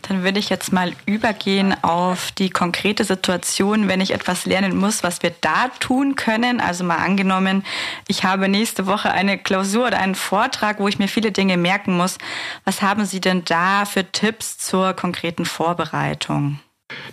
S3: Dann würde ich jetzt mal übergehen auf die konkrete Situation, wenn ich etwas lernen muss, was wir da tun können. Also mal angenommen, ich habe nächste Woche eine Klausur oder einen Vortrag, wo ich mir viele Dinge merken muss. Was haben Sie denn da für Tipps zur konkreten Vorbereitung?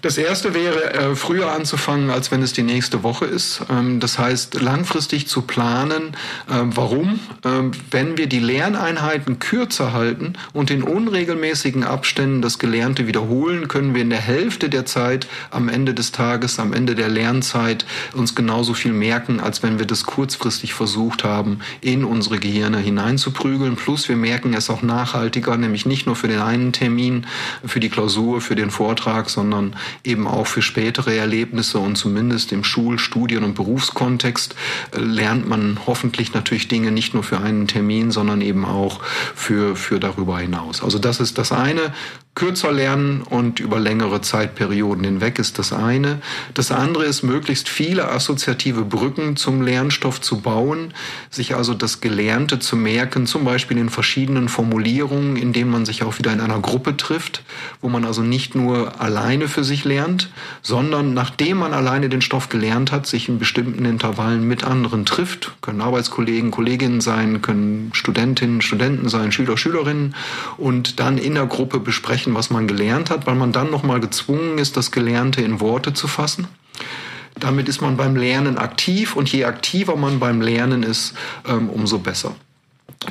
S1: Das erste wäre, äh, früher anzufangen, als wenn es die nächste Woche ist. Ähm, das heißt, langfristig zu planen. Äh, warum? Ähm, wenn wir die Lerneinheiten kürzer halten und in unregelmäßigen Abständen das Gelernte wiederholen, können wir in der Hälfte der Zeit am Ende des Tages, am Ende der Lernzeit uns genauso viel merken, als wenn wir das kurzfristig versucht haben, in unsere Gehirne hineinzuprügeln. Plus wir merken es auch nachhaltiger, nämlich nicht nur für den einen Termin, für die Klausur, für den Vortrag, sondern sondern eben auch für spätere Erlebnisse und zumindest im Schul-, Studien- und Berufskontext äh, lernt man hoffentlich natürlich Dinge nicht nur für einen Termin, sondern eben auch für, für darüber hinaus. Also das ist das eine. Kürzer lernen und über längere Zeitperioden hinweg ist das eine. Das andere ist, möglichst viele assoziative Brücken zum Lernstoff zu bauen, sich also das Gelernte zu merken, zum Beispiel in verschiedenen Formulierungen, in denen man sich auch wieder in einer Gruppe trifft, wo man also nicht nur alleine für sich lernt, sondern nachdem man alleine den Stoff gelernt hat, sich in bestimmten Intervallen mit anderen trifft, können Arbeitskollegen, Kolleginnen sein, können Studentinnen, Studenten sein, Schüler, Schülerinnen und dann in der Gruppe besprechen, sprechen, was man gelernt hat, weil man dann nochmal gezwungen ist, das Gelernte in Worte zu fassen. Damit ist man beim Lernen aktiv und je aktiver man beim Lernen ist, ähm, umso besser.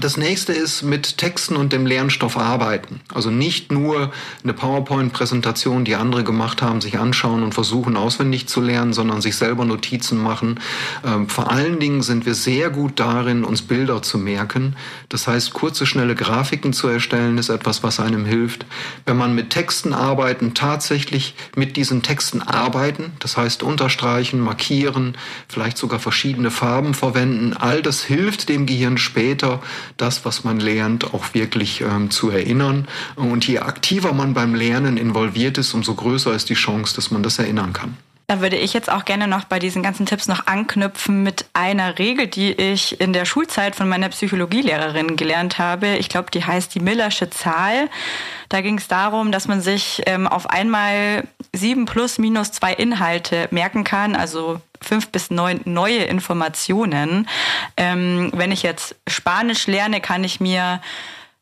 S1: Das nächste ist mit Texten und dem Lernstoff arbeiten. Also nicht nur eine PowerPoint-Präsentation, die andere gemacht haben, sich anschauen und versuchen auswendig zu lernen, sondern sich selber Notizen machen. Ähm, vor allen Dingen sind wir sehr gut darin, uns Bilder zu merken. Das heißt, kurze, schnelle Grafiken zu erstellen, ist etwas, was einem hilft. Wenn man mit Texten arbeiten, tatsächlich mit diesen Texten arbeiten, das heißt unterstreichen, markieren, vielleicht sogar verschiedene Farben verwenden, all das hilft dem Gehirn später, das, was man lernt, auch wirklich ähm, zu erinnern. Und je aktiver man beim Lernen involviert ist, umso größer ist die Chance, dass man das erinnern kann.
S3: Da würde ich jetzt auch gerne noch bei diesen ganzen Tipps noch anknüpfen mit einer Regel, die ich in der Schulzeit von meiner Psychologielehrerin gelernt habe. Ich glaube, die heißt die Millersche Zahl. Da ging es darum, dass man sich ähm, auf einmal sieben plus minus zwei Inhalte merken kann, also fünf bis neun neue Informationen. Ähm, wenn ich jetzt Spanisch lerne, kann ich mir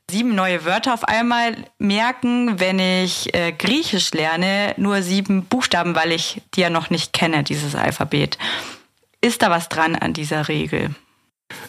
S3: sieben neue Wörter auf einmal merken, wenn ich äh, Griechisch lerne, nur sieben Buchstaben, weil ich die ja noch nicht kenne, dieses Alphabet. Ist da was dran an dieser Regel?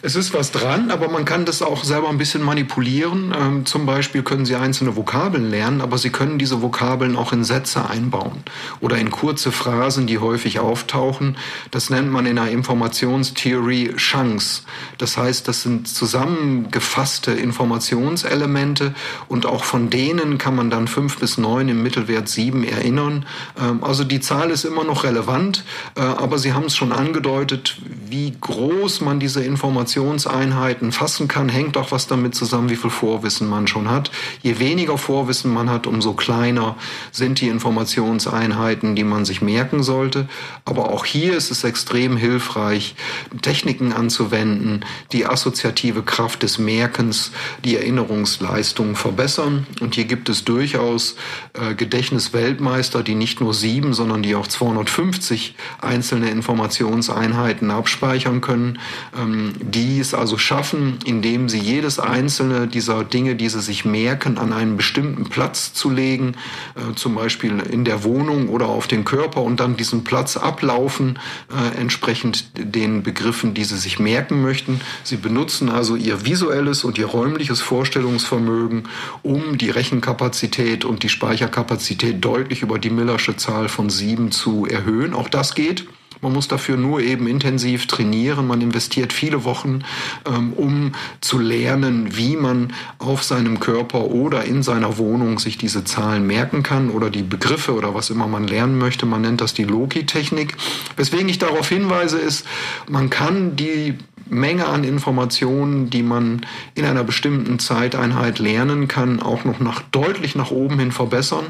S1: Es ist was dran, aber man kann das auch selber ein bisschen manipulieren. Ähm, zum Beispiel können Sie einzelne Vokabeln lernen, aber Sie können diese Vokabeln auch in Sätze einbauen oder in kurze Phrasen, die häufig auftauchen. Das nennt man in der Informationstheorie Chance. Das heißt, das sind zusammengefasste Informationselemente und auch von denen kann man dann fünf bis neun im Mittelwert sieben erinnern. Ähm, also die Zahl ist immer noch relevant, äh, aber Sie haben es schon angedeutet, wie groß man diese Informationen Informationseinheiten fassen kann, hängt auch was damit zusammen, wie viel Vorwissen man schon hat. Je weniger Vorwissen man hat, umso kleiner sind die Informationseinheiten, die man sich merken sollte. Aber auch hier ist es extrem hilfreich, Techniken anzuwenden, die assoziative Kraft des Merkens, die Erinnerungsleistung verbessern. Und hier gibt es durchaus äh, Gedächtnisweltmeister, die nicht nur sieben, sondern die auch 250 einzelne Informationseinheiten abspeichern können. Ähm, die es also schaffen, indem sie jedes einzelne dieser Dinge, die sie sich merken, an einen bestimmten Platz zu legen, äh, zum Beispiel in der Wohnung oder auf den Körper und dann diesen Platz ablaufen, äh, entsprechend den Begriffen, die sie sich merken möchten. Sie benutzen also ihr visuelles und ihr räumliches Vorstellungsvermögen, um die Rechenkapazität und die Speicherkapazität deutlich über die Millersche Zahl von sieben zu erhöhen. Auch das geht. Man muss dafür nur eben intensiv trainieren. Man investiert viele Wochen, ähm, um zu lernen, wie man auf seinem Körper oder in seiner Wohnung sich diese Zahlen merken kann oder die Begriffe oder was immer man lernen möchte. Man nennt das die Loki-Technik. Weswegen ich darauf hinweise, ist, man kann die Menge an Informationen, die man in einer bestimmten Zeiteinheit lernen kann, auch noch nach, deutlich nach oben hin verbessern.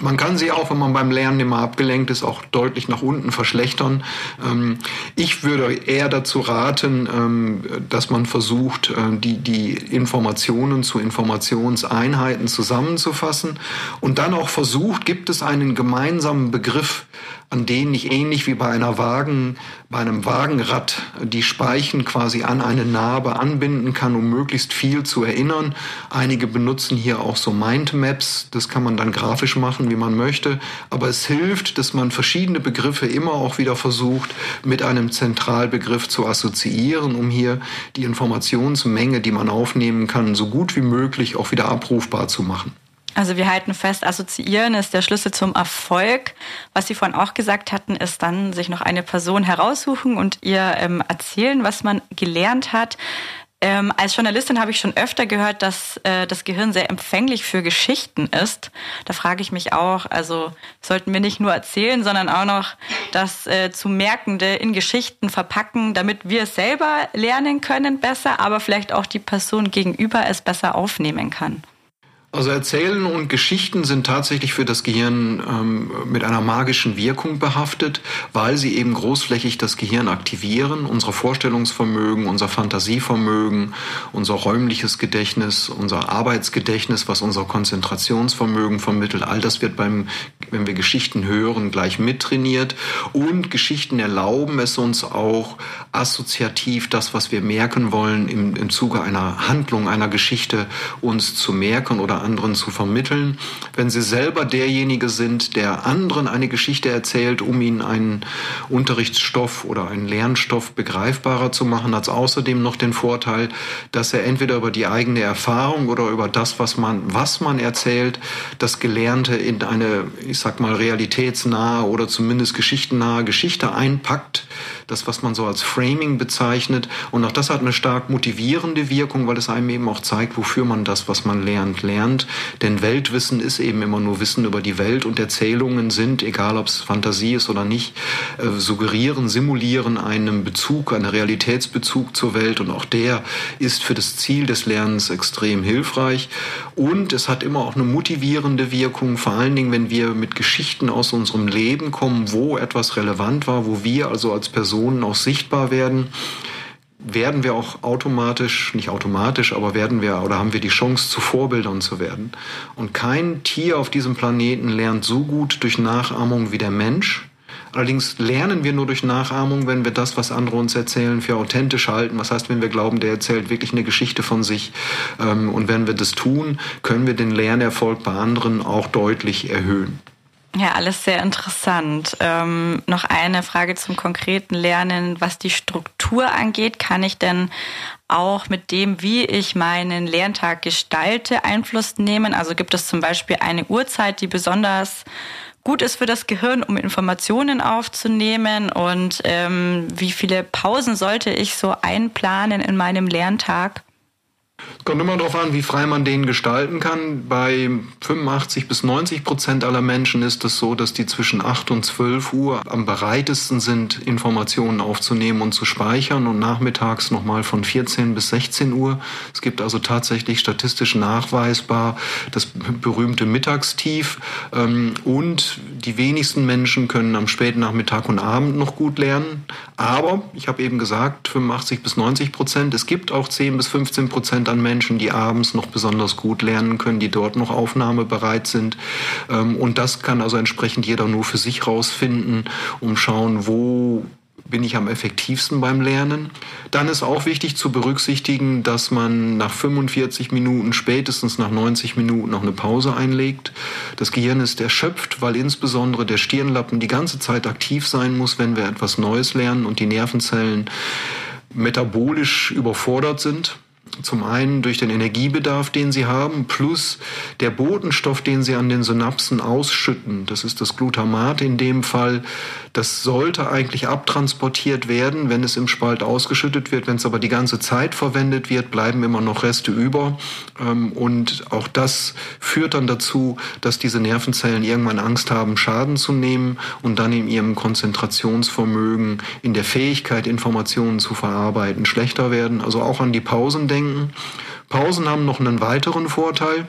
S1: Man kann sie auch, wenn man beim Lernen immer abgelenkt ist, auch deutlich nach unten verschlechtern. Ähm, ich würde eher dazu raten, ähm, dass man versucht, äh, die, die Informationen zu Informationseinheiten zusammenzufassen und dann auch versucht, gibt es einen gemeinsamen Begriff, an denen ich ähnlich wie bei einer Wagen, bei einem Wagenrad die Speichen quasi an eine Narbe anbinden kann, um möglichst viel zu erinnern. Einige benutzen hier auch so Mindmaps. Das kann man dann grafisch machen, wie man möchte. Aber es hilft, dass man verschiedene Begriffe immer auch wieder versucht, mit einem Zentralbegriff zu assoziieren, um hier die Informationsmenge, die man aufnehmen kann, so gut wie möglich auch wieder abrufbar zu machen.
S3: Also wir halten fest, assoziieren ist der Schlüssel zum Erfolg. Was Sie vorhin auch gesagt hatten, ist dann sich noch eine Person heraussuchen und ihr ähm, erzählen, was man gelernt hat. Ähm, als Journalistin habe ich schon öfter gehört, dass äh, das Gehirn sehr empfänglich für Geschichten ist. Da frage ich mich auch, also sollten wir nicht nur erzählen, sondern auch noch das äh, zu Merkende in Geschichten verpacken, damit wir es selber lernen können besser, aber vielleicht auch die Person gegenüber es besser aufnehmen kann.
S1: Also Erzählen und Geschichten sind tatsächlich für das Gehirn ähm, mit einer magischen Wirkung behaftet, weil sie eben großflächig das Gehirn aktivieren, unser Vorstellungsvermögen, unser Fantasievermögen, unser räumliches Gedächtnis, unser Arbeitsgedächtnis, was unser Konzentrationsvermögen vermittelt. All das wird beim, wenn wir Geschichten hören, gleich mittrainiert. Und Geschichten erlauben es uns auch assoziativ, das, was wir merken wollen, im, im Zuge einer Handlung, einer Geschichte uns zu merken oder anderen zu vermitteln. Wenn Sie selber derjenige sind, der anderen eine Geschichte erzählt, um ihnen einen Unterrichtsstoff oder einen Lernstoff begreifbarer zu machen, hat es außerdem noch den Vorteil, dass er entweder über die eigene Erfahrung oder über das, was man, was man erzählt, das Gelernte in eine, ich sag mal, realitätsnahe oder zumindest geschichtennahe Geschichte einpackt. Das, was man so als Framing bezeichnet. Und auch das hat eine stark motivierende Wirkung, weil es einem eben auch zeigt, wofür man das, was man lernt, lernt. Denn Weltwissen ist eben immer nur Wissen über die Welt und Erzählungen sind, egal ob es Fantasie ist oder nicht, äh, suggerieren, simulieren einen Bezug, einen Realitätsbezug zur Welt und auch der ist für das Ziel des Lernens extrem hilfreich. Und es hat immer auch eine motivierende Wirkung, vor allen Dingen, wenn wir mit Geschichten aus unserem Leben kommen, wo etwas relevant war, wo wir also als Personen auch sichtbar werden werden wir auch automatisch, nicht automatisch, aber werden wir oder haben wir die Chance, zu Vorbildern zu werden. Und kein Tier auf diesem Planeten lernt so gut durch Nachahmung wie der Mensch. Allerdings lernen wir nur durch Nachahmung, wenn wir das, was andere uns erzählen, für authentisch halten. Was heißt, wenn wir glauben, der erzählt wirklich eine Geschichte von sich. Ähm, und wenn wir das tun, können wir den Lernerfolg bei anderen auch deutlich erhöhen.
S3: Ja, alles sehr interessant. Ähm, noch eine Frage zum konkreten Lernen. Was die Struktur angeht, kann ich denn auch mit dem, wie ich meinen Lerntag gestalte, Einfluss nehmen? Also gibt es zum Beispiel eine Uhrzeit, die besonders gut ist für das Gehirn, um Informationen aufzunehmen? Und ähm, wie viele Pausen sollte ich so einplanen in meinem Lerntag?
S1: Es kommt immer darauf an, wie frei man den gestalten kann. Bei 85 bis 90 Prozent aller Menschen ist es so, dass die zwischen 8 und 12 Uhr am bereitesten sind, Informationen aufzunehmen und zu speichern und nachmittags nochmal von 14 bis 16 Uhr. Es gibt also tatsächlich statistisch nachweisbar das berühmte Mittagstief ähm, und die wenigsten Menschen können am späten Nachmittag und Abend noch gut lernen. Aber ich habe eben gesagt, 85 bis 90 Prozent. Es gibt auch 10 bis 15 Prozent an Menschen, die abends noch besonders gut lernen können, die dort noch aufnahmebereit sind. Ähm, und das kann also entsprechend jeder nur für sich rausfinden, um schauen, wo bin ich am effektivsten beim Lernen. Dann ist auch wichtig zu berücksichtigen, dass man nach 45 Minuten, spätestens nach 90 Minuten noch eine Pause einlegt. Das Gehirn ist erschöpft, weil insbesondere der Stirnlappen die ganze Zeit aktiv sein muss, wenn wir etwas Neues lernen und die Nervenzellen metabolisch überfordert sind. Zum einen durch den Energiebedarf, den sie haben, plus der Botenstoff, den sie an den Synapsen ausschütten. Das ist das Glutamat in dem Fall. Das sollte eigentlich abtransportiert werden, wenn es im Spalt ausgeschüttet wird. Wenn es aber die ganze Zeit verwendet wird, bleiben immer noch Reste über. Ähm, und auch das führt dann dazu, dass diese Nervenzellen irgendwann Angst haben, Schaden zu nehmen und dann in ihrem Konzentrationsvermögen, in der Fähigkeit, Informationen zu verarbeiten, schlechter werden. Also auch an die Pausen denken denken. Pausen haben noch einen weiteren Vorteil.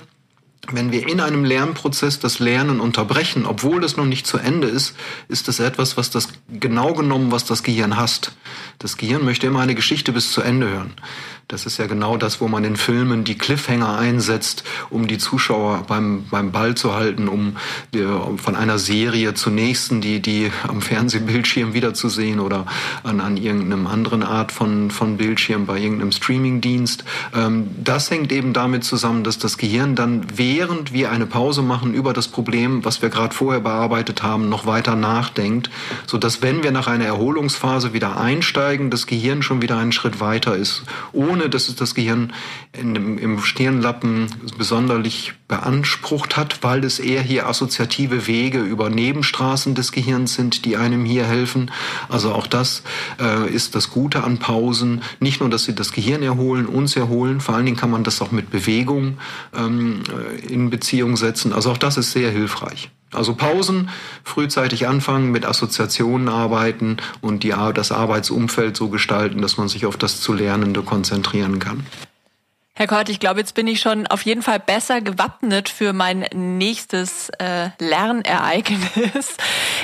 S1: wenn wir in einem Lernprozess das Lernen unterbrechen, obwohl das noch nicht zu Ende ist, ist das etwas, was das genau genommen, was das Gehirn hasst. Das Gehirn möchte immer eine Geschichte bis zu Ende hören. Das ist ja genau das, wo man in Filmen die Cliffhanger einsetzt, um die Zuschauer beim, beim Ball zu halten, um die, von einer Serie zur nächsten, die, die am Fernsehbildschirm wiederzusehen oder an, an irgendeinem anderen Art von, von Bildschirm bei irgendeinem Streamingdienst. Ähm, das hängt eben damit zusammen, dass das Gehirn dann, während wir eine Pause machen, über das Problem, was wir gerade vorher bearbeitet haben, noch weiter nachdenkt, so dass wenn wir nach einer Erholungsphase wieder einsteigen, das Gehirn schon wieder einen Schritt weiter ist, ohne ohne dass es das Gehirn in, im Stirnlappen besonderlich beansprucht hat, weil es eher hier assoziative Wege über Nebenstraßen des Gehirns sind, die einem hier helfen. Also auch das äh, ist das Gute an Pausen. Nicht nur, dass sie das Gehirn erholen, uns erholen, vor allen Dingen kann man das auch mit Bewegung ähm, äh, in Beziehung setzen. Also auch das ist sehr hilfreich. Also Pausen, frühzeitig anfangen, mit Assoziationen arbeiten und die, das Arbeitsumfeld so gestalten, dass man sich auf das zu Lernende konzentrieren kann.
S2: Herr Kort, ich glaube, jetzt bin ich schon auf jeden Fall besser gewappnet für mein nächstes äh, Lernereignis.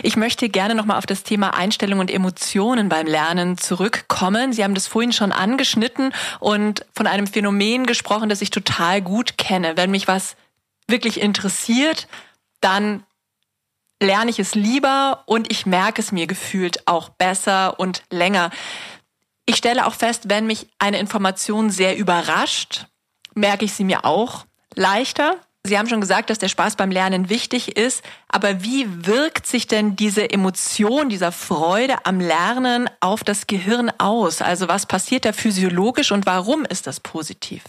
S2: Ich möchte gerne nochmal auf das Thema Einstellung und Emotionen beim Lernen zurückkommen. Sie haben das vorhin schon angeschnitten und von einem Phänomen gesprochen, das ich total gut kenne. Wenn mich was wirklich interessiert, dann lerne ich es lieber und ich merke es mir gefühlt auch besser und länger. Ich stelle auch fest, wenn mich eine Information sehr überrascht, merke ich sie mir auch leichter. Sie haben schon gesagt, dass der Spaß beim Lernen wichtig ist, aber wie wirkt sich denn diese Emotion, dieser Freude am Lernen auf das Gehirn aus? Also was passiert da physiologisch und warum ist das positiv?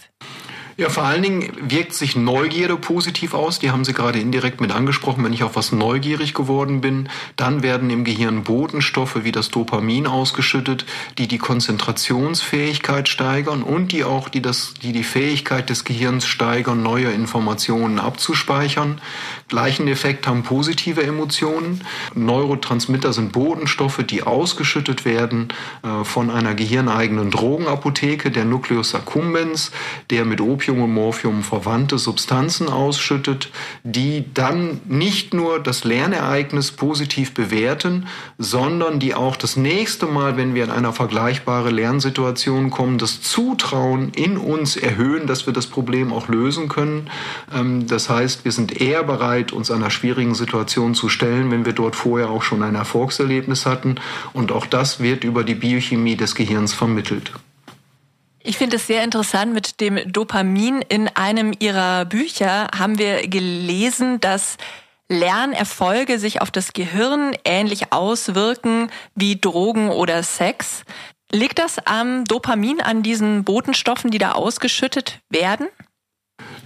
S1: Ja, vor allen Dingen wirkt sich Neugierde positiv aus. Die haben Sie gerade indirekt mit angesprochen. Wenn ich auf was neugierig geworden bin, dann werden im Gehirn Botenstoffe wie das Dopamin ausgeschüttet, die die Konzentrationsfähigkeit steigern und die auch die, das, die, die Fähigkeit des Gehirns steigern, neue Informationen abzuspeichern. Gleichen Effekt haben positive Emotionen. Neurotransmitter sind Botenstoffe, die ausgeschüttet werden äh, von einer gehirneigenen Drogenapotheke, der Nucleus accumbens, der mit Opium und Morphium verwandte Substanzen ausschüttet, die dann nicht nur das Lernereignis positiv bewerten, sondern die auch das nächste Mal, wenn wir in einer vergleichbare Lernsituation kommen, das Zutrauen in uns erhöhen, dass wir das Problem auch lösen können. Ähm, das heißt, wir sind eher bereit, bereit, uns einer schwierigen Situation zu stellen, wenn wir dort vorher auch schon ein Erfolgserlebnis hatten. Und auch das wird über die Biochemie des Gehirns vermittelt.
S2: Ich finde es sehr interessant mit dem Dopamin. In einem Ihrer Bücher haben wir gelesen, dass Lernerfolge sich auf das Gehirn ähnlich auswirken wie Drogen oder Sex. Liegt das am Dopamin, an diesen Botenstoffen, die da ausgeschüttet werden?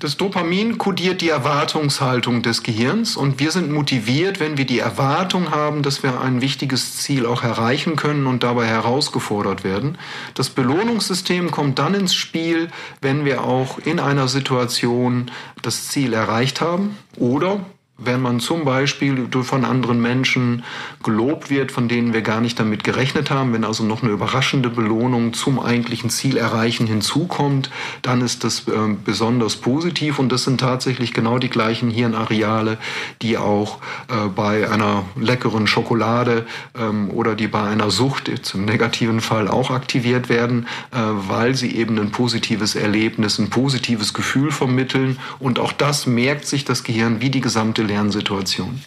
S1: Das Dopamin kodiert die Erwartungshaltung des Gehirns und wir sind motiviert, wenn wir die Erwartung haben, dass wir ein wichtiges Ziel auch erreichen können und dabei herausgefordert werden. Das Belohnungssystem kommt dann ins Spiel, wenn wir auch in einer Situation das Ziel erreicht haben oder wenn man zum Beispiel von anderen Menschen gelobt wird, von denen wir gar nicht damit gerechnet haben, wenn also noch eine überraschende Belohnung zum eigentlichen Ziel erreichen hinzukommt, dann ist das äh, besonders positiv. Und das sind tatsächlich genau die gleichen Hirnareale, die auch äh, bei einer leckeren Schokolade ähm, oder die bei einer Sucht im negativen Fall auch aktiviert werden, äh, weil sie eben ein positives Erlebnis, ein positives Gefühl vermitteln. Und auch das merkt sich das Gehirn wie die gesamte Lernsituation.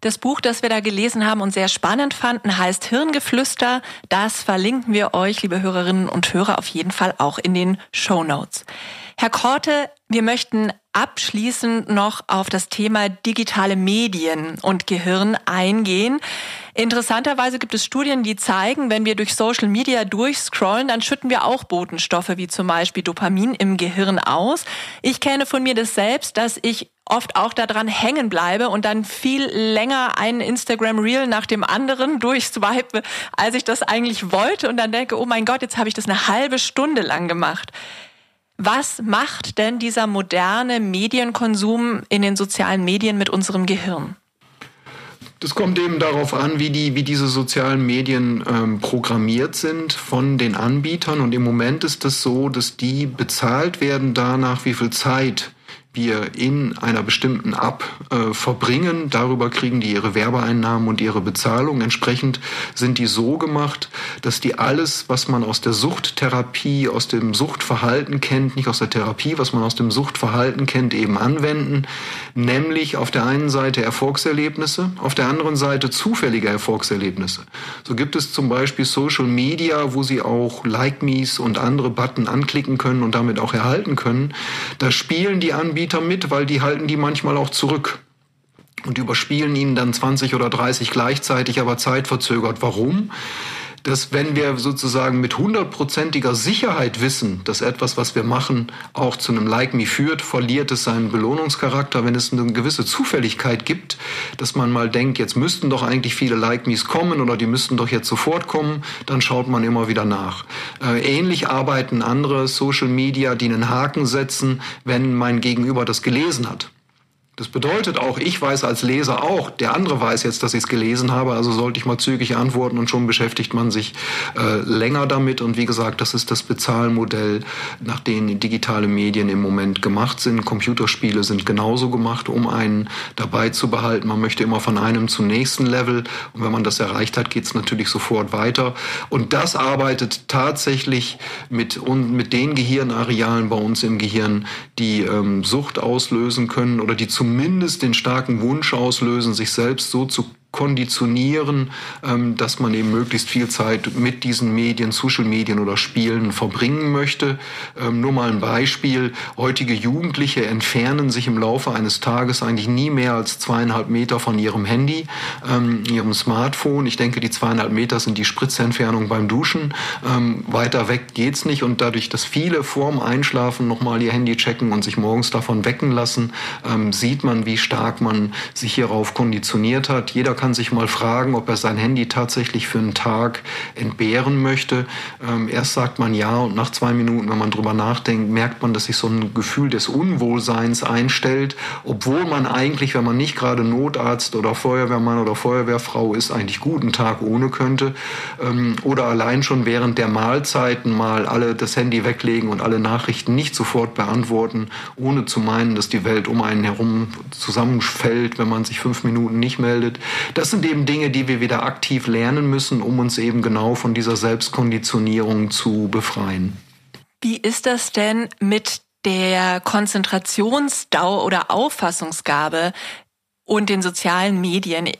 S2: Das Buch, das wir da gelesen haben und sehr spannend fanden, heißt Hirngeflüster. Das verlinken wir euch, liebe Hörerinnen und Hörer, auf jeden Fall auch in den Show Notes. Herr Korte, wir möchten abschließend noch auf das Thema digitale Medien und Gehirn eingehen. Interessanterweise gibt es Studien, die zeigen, wenn wir durch Social Media durchscrollen, dann schütten wir auch Botenstoffe wie zum Beispiel Dopamin im Gehirn aus. Ich kenne von mir das selbst, dass ich oft auch daran hängen bleibe und dann viel länger einen Instagram Reel nach dem anderen durchswipe, als ich das eigentlich wollte und dann denke, oh mein Gott, jetzt habe ich das eine halbe Stunde lang gemacht. Was macht denn dieser moderne Medienkonsum in den sozialen Medien mit unserem Gehirn?
S1: Das kommt eben darauf an, wie, die, wie diese sozialen Medien ähm, programmiert sind von den Anbietern. Und im Moment ist das so, dass die bezahlt werden danach, wie viel Zeit wir in einer bestimmten App äh, verbringen. Darüber kriegen die ihre Werbeeinnahmen und ihre Bezahlung. Entsprechend sind die so gemacht, dass die alles, was man aus der Suchttherapie, aus dem Suchtverhalten kennt, nicht aus der Therapie, was man aus dem Suchtverhalten kennt, eben anwenden. Nämlich auf der einen Seite Erfolgserlebnisse, auf der anderen Seite zufällige Erfolgserlebnisse. So gibt es zum Beispiel Social Media, wo Sie auch Like Me's und andere Button anklicken können und damit auch erhalten können. Da spielen die Anbieter Anbieter mit, weil die halten die manchmal auch zurück und überspielen ihnen dann 20 oder 30 gleichzeitig, aber zeitverzögert. Warum? Dass wenn wir sozusagen mit hundertprozentiger Sicherheit wissen, dass etwas, was wir machen, auch zu einem Like Me führt, verliert es seinen Belohnungscharakter. Wenn es eine gewisse Zufälligkeit gibt, dass man mal denkt, jetzt müssten doch eigentlich viele Like Me's kommen oder die müssten doch jetzt sofort kommen, dann schaut man immer wieder nach. Äh, ähnlich arbeiten andere Social Media, die einen Haken setzen, wenn mein Gegenüber das gelesen hat. Das bedeutet auch, ich weiß als Leser auch, der andere weiß jetzt, dass ich es gelesen habe, also sollte ich mal zügig antworten und schon beschäftigt man sich äh, länger damit. Und wie gesagt, das ist das Bezahlmodell, nach dem digitale Medien im Moment gemacht sind. Computerspiele sind genauso gemacht, um einen dabei zu behalten. Man möchte immer von einem zum nächsten Level und wenn man das erreicht hat, geht es natürlich sofort weiter. Und das arbeitet tatsächlich mit, mit den Gehirnarealen bei uns im Gehirn, die ähm, Sucht auslösen können oder die zum zumindest den starken Wunsch auslösen, sich selbst so zu konditionieren, ähm, dass man eben möglichst viel Zeit mit diesen Medien, Social Medien oder Spielen verbringen möchte. Ähm, nur mal ein Beispiel. Heutige Jugendliche entfernen sich im Laufe eines Tages eigentlich nie mehr als zweieinhalb Meter von ihrem Handy, ähm, ihrem Smartphone. Ich denke, die zweieinhalb Meter sind die Spritzentfernung beim Duschen. weiter weg geht's nicht und dadurch, dass viele vorm Einschlafen nochmal ihr Handy checken und sich morgens davon wecken lassen, sieht man, wie stark man sich hierauf konditioniert hat. Jeder kann sich mal fragen, ob er sein Handy tatsächlich für einen Tag entbehren möchte. Ähm, erst sagt man ja und nach zwei Minuten, wenn man drüber nachdenkt, merkt man, dass sich so ein Gefühl des Unwohlseins einstellt, obwohl man eigentlich, wenn man nicht gerade Notarzt oder Feuerwehrmann oder Feuerwehrfrau ist, eigentlich guten Tag ohne könnte. Ähm, oder allein schon während der Mahlzeiten mal alle das Handy weglegen und alle Nachrichten nicht sofort beantworten, ohne zu meinen, dass die Welt um einen herum zusammenfällt, wenn man sich fünf Minuten nicht meldet. Das sind eben Dinge, die wir wieder aktiv lernen müssen, um uns eben genau von dieser Selbstkonditionierung zu befreien.
S2: Wie ist das denn mit der Konzentrationsdauer oder Auffassungsgabe und den sozialen Medien?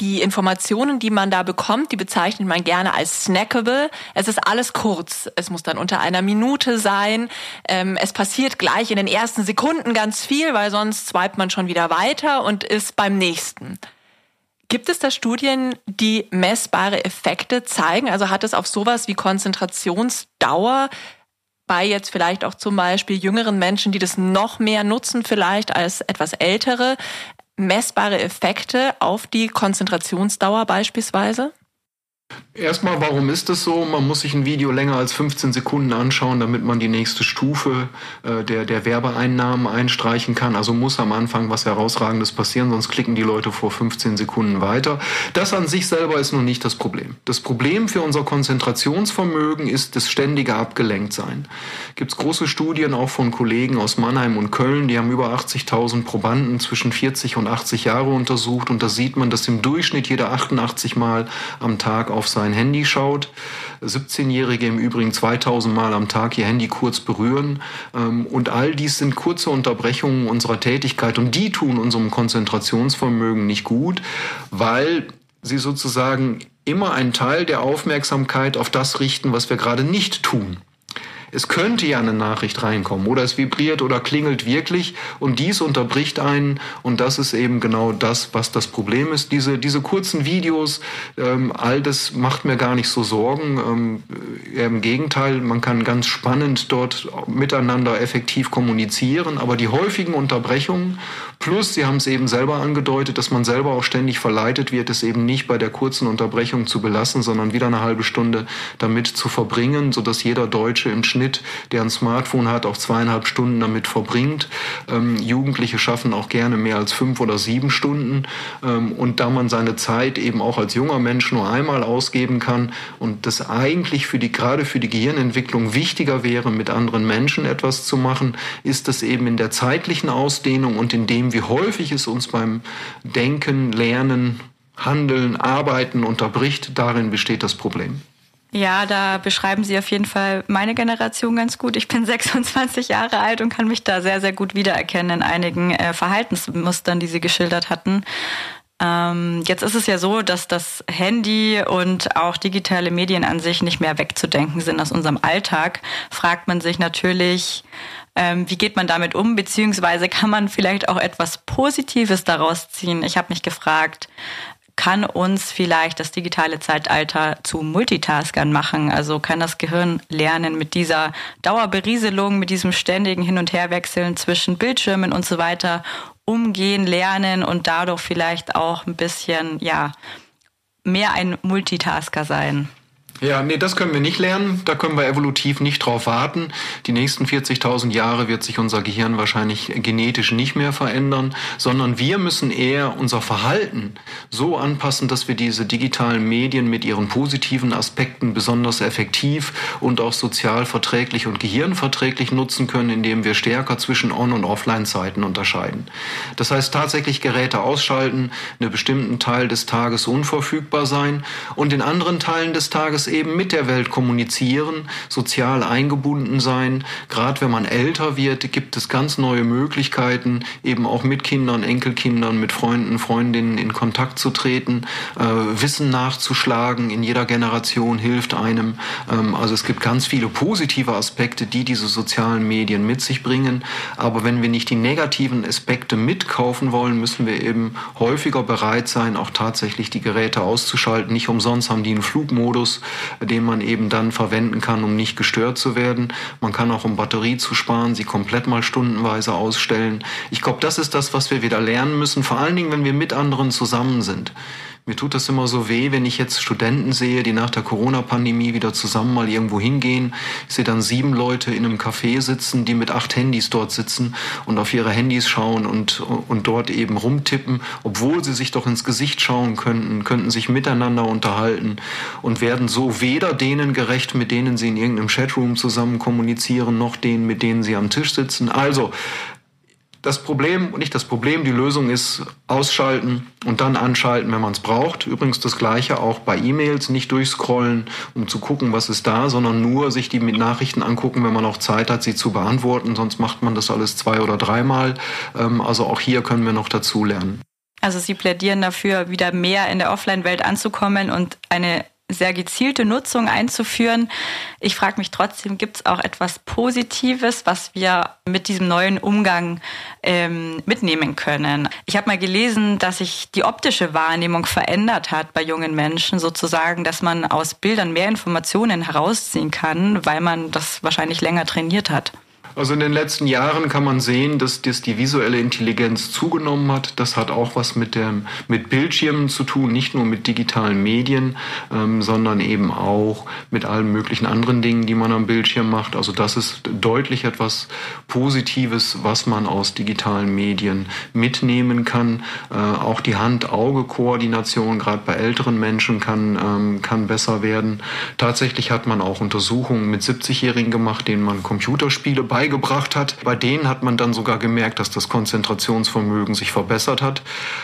S2: Die Informationen, die man da bekommt, die bezeichnet man gerne als snackable. Es ist alles kurz. Es muss dann unter einer Minute sein. Ähm, es passiert gleich in den ersten Sekunden ganz viel, weil sonst swipet man schon wieder weiter und ist beim nächsten. Gibt es da Studien, die messbare Effekte zeigen? Also hat es auf sowas wie Konzentrationsdauer bei jetzt vielleicht auch zum Beispiel jüngeren Menschen, die das noch mehr nutzen vielleicht als etwas ältere, messbare Effekte auf die Konzentrationsdauer beispielsweise?
S1: Erstmal, warum ist das so? Man muss sich ein Video länger als 15 Sekunden anschauen, damit man die nächste Stufe äh, der, der Werbeeinnahmen einstreichen kann. Also muss am Anfang was Herausragendes passieren, sonst klicken die Leute vor 15 Sekunden weiter. Das an sich selber ist nun nicht das Problem. Das Problem für unser Konzentrationsvermögen ist das ständige Abgelenktsein. Gibt es große Studien auch von Kollegen aus Mannheim und Köln, die haben über 80.000 Probanden zwischen 40 und 80 Jahre untersucht und da sieht man, dass im Durchschnitt jeder 88 Mal am Tag auf sein Handy schaut. 17-Jährige im Übrigen 2000 Mal am Tag ihr Handy kurz berühren. Ähm, und all dies sind kurze Unterbrechungen unserer Tätigkeit und die tun unserem Konzentrationsvermögen nicht gut, weil sie sozusagen immer einen Teil der Aufmerksamkeit auf das richten, was wir gerade nicht tun. Es könnte ja eine Nachricht reinkommen oder es vibriert oder klingelt wirklich und dies unterbricht einen und das ist eben genau das, was das Problem ist. Diese, diese kurzen Videos, ähm, all das macht mir gar nicht so Sorgen. Ähm, Im Gegenteil, man kann ganz spannend dort miteinander effektiv kommunizieren, aber die häufigen Unterbrechungen Plus, Sie haben es eben selber angedeutet, dass man selber auch ständig verleitet wird, es eben nicht bei der kurzen Unterbrechung zu belassen, sondern wieder eine halbe Stunde damit zu verbringen, sodass jeder Deutsche im Schnitt, der ein Smartphone hat, auch zweieinhalb Stunden damit verbringt. Ähm, Jugendliche schaffen auch gerne mehr als fünf oder sieben Stunden. Ähm, und da man seine Zeit eben auch als junger Mensch nur einmal ausgeben kann und das eigentlich für die, gerade für die Gehirnentwicklung wichtiger wäre, mit anderen Menschen etwas zu machen, ist das eben in der zeitlichen Ausdehnung und in dem, wie häufig es uns beim Denken, Lernen, Handeln, Arbeiten unterbricht, darin besteht das Problem.
S3: Ja, da beschreiben Sie auf jeden Fall meine Generation ganz gut. Ich bin [laughs] 26 Jahre alt und kann mich da sehr, sehr gut wiedererkennen in einigen äh, Verhaltensmustern, die Sie geschildert hatten. Ähm, jetzt ist es ja so, dass das Handy und auch digitale Medien an sich nicht mehr wegzudenken sind aus unserem Alltag. Fragt man sich natürlich, ähm, wie geht man damit um, beziehungsweise kann man vielleicht auch etwas Positives daraus ziehen. Ich habe mich gefragt, kann uns vielleicht das digitale Zeitalter zu Multitaskern machen. Also kann das Gehirn lernen mit dieser Dauerberieselung, mit diesem ständigen Hin- und Herwechseln zwischen Bildschirmen und so weiter umgehen, lernen und dadurch vielleicht auch ein bisschen, ja, mehr ein Multitasker sein.
S1: Ja, nee, das können wir nicht lernen. Da können wir evolutiv nicht drauf warten. Die nächsten 40.000 Jahre wird sich unser Gehirn wahrscheinlich genetisch nicht mehr verändern, sondern wir müssen eher unser Verhalten so anpassen, dass wir diese digitalen Medien mit ihren positiven Aspekten besonders effektiv und auch sozial verträglich und gehirnverträglich nutzen können, indem wir stärker zwischen On- und Offline-Zeiten unterscheiden. Das heißt tatsächlich Geräte ausschalten, einen bestimmten Teil des Tages unverfügbar sein und in anderen Teilen des Tages das eben mit der Welt kommunizieren, sozial eingebunden sein. Gerade wenn man älter wird, gibt es ganz neue Möglichkeiten, eben auch mit Kindern, Enkelkindern, mit Freunden, Freundinnen in Kontakt zu treten, äh, Wissen nachzuschlagen. In jeder Generation hilft einem. Ähm, also es gibt ganz viele positive Aspekte, die diese sozialen Medien mit sich bringen. Aber wenn wir nicht die negativen Aspekte mitkaufen wollen, müssen wir eben häufiger bereit sein, auch tatsächlich die Geräte auszuschalten. Nicht umsonst haben die einen Flugmodus den man eben dann verwenden kann, um nicht gestört zu werden. Man kann auch, um Batterie zu sparen, sie komplett mal stundenweise ausstellen. Ich glaube, das ist das, was wir wieder lernen müssen, vor allen Dingen, wenn wir mit anderen zusammen sind. Mir tut das immer so weh, wenn ich jetzt Studenten sehe, die nach der Corona-Pandemie wieder zusammen mal irgendwo hingehen. Ich sehe dann sieben Leute in einem Café sitzen, die mit acht Handys dort sitzen und auf ihre Handys schauen und, und dort eben rumtippen, obwohl sie sich doch ins Gesicht schauen könnten, könnten sich miteinander unterhalten und werden so weder denen gerecht, mit denen sie in irgendeinem Chatroom zusammen kommunizieren, noch denen, mit denen sie am Tisch sitzen. Also, das Problem, nicht das Problem, die Lösung ist ausschalten und dann anschalten, wenn man es braucht. Übrigens das gleiche auch bei E-Mails, nicht durchscrollen, um zu gucken, was ist da, sondern nur sich die Nachrichten angucken, wenn man auch Zeit hat, sie zu beantworten. Sonst macht man das alles zwei oder dreimal. Ähm, also auch hier können wir noch dazu lernen.
S3: Also Sie plädieren dafür, wieder mehr in der Offline-Welt anzukommen und eine sehr gezielte Nutzung einzuführen. Ich frage mich trotzdem, gibt es auch etwas Positives, was wir mit diesem neuen Umgang ähm, mitnehmen können? Ich habe mal gelesen, dass sich die optische Wahrnehmung verändert hat bei jungen Menschen, sozusagen, dass man aus Bildern mehr Informationen herausziehen kann, weil man das wahrscheinlich länger trainiert hat.
S1: Also in den letzten Jahren kann man sehen, dass, dass die visuelle Intelligenz zugenommen hat. Das hat auch was mit, dem, mit Bildschirmen zu tun, nicht nur mit digitalen Medien, ähm, sondern eben auch mit allen möglichen anderen Dingen, die man am Bildschirm macht. Also das ist deutlich etwas Positives, was man aus digitalen Medien mitnehmen kann. Äh, auch die Hand-Auge-Koordination, gerade bei älteren Menschen, kann, ähm, kann besser werden. Tatsächlich hat man auch Untersuchungen mit 70-Jährigen gemacht, denen man Computerspiele bei beigebracht hat. Bei denen hat man dann sogar gemerkt, dass das Konzentrationsvermögen sich verbessert hat.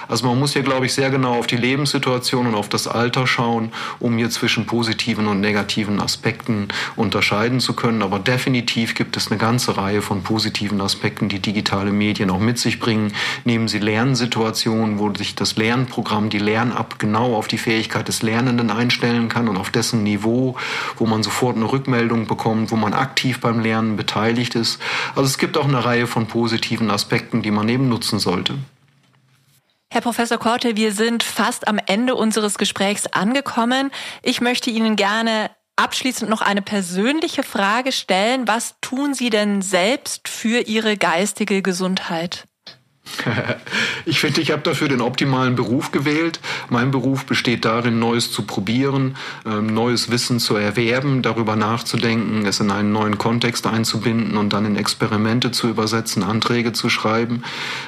S1: Also man muss hier, glaube ich, sehr genau auf die Lebenssituation und auf das Alter schauen, um hier zwischen positiven und negativen Aspekten unterscheiden zu können. Aber definitiv gibt es eine ganze Reihe von positiven Aspekten, die digitale Medien auch mit sich bringen. Nehmen Sie Lernsituationen, wo sich das Lernprogramm, die Lern-App genau auf die Fähigkeit des Lernenden einstellen kann und auf dessen Niveau, wo man sofort eine Rückmeldung bekommt, wo man aktiv beim Lernen beteiligt ist ist. Also es gibt auch eine Reihe von positiven Aspekten, die man eben nutzen sollte.
S2: Herr Professor Korte, wir sind fast am Ende unseres Gesprächs angekommen. Ich möchte Ihnen gerne abschließend noch eine persönliche Frage stellen. Was tun Sie denn selbst für Ihre geistige Gesundheit?
S1: Ich finde, ich habe dafür den optimalen Beruf gewählt. Mein Beruf besteht darin, Neues zu probieren, ähm, neues Wissen zu erwerben, darüber nachzudenken, es in einen neuen Kontext einzubinden und dann in Experimente zu übersetzen, Anträge zu schreiben.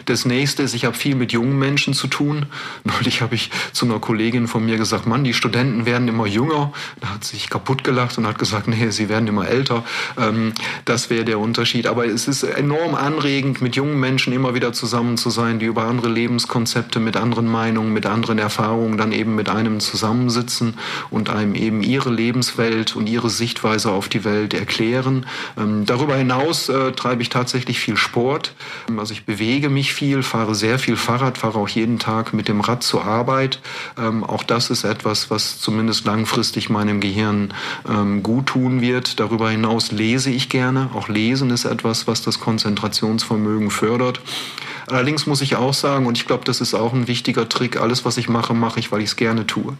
S1: Das nächste ist, ich habe viel mit jungen Menschen zu tun. Neulich habe ich zu einer Kollegin von mir gesagt, Mann, die Studenten werden immer jünger. Da hat sich kaputt gelacht und hat gesagt, nee, sie werden immer älter. Ähm, das wäre der Unterschied. Aber es ist enorm anregend, mit jungen Menschen immer wieder zusammen zu sein, die über andere Lebenskonzepte mit anderen Meinungen, mit anderen Erfahrungen dann eben mit einem zusammensitzen und einem eben ihre Lebenswelt und ihre Sichtweise auf die Welt erklären. Ähm, darüber hinaus äh, treibe ich tatsächlich viel Sport. Also ich bewege mich viel, fahre sehr viel Fahrrad, fahre auch jeden Tag mit dem Rad zur Arbeit. Ähm, auch das ist etwas, was zumindest langfristig meinem Gehirn ähm, gut tun wird. Darüber hinaus lese ich gerne. Auch Lesen ist etwas, was das Konzentrationsvermögen fördert. Allerdings muss ich auch sagen, und ich glaube, das ist auch ein wichtiger Trick, alles, was ich mache, mache ich, weil ich es gerne tue.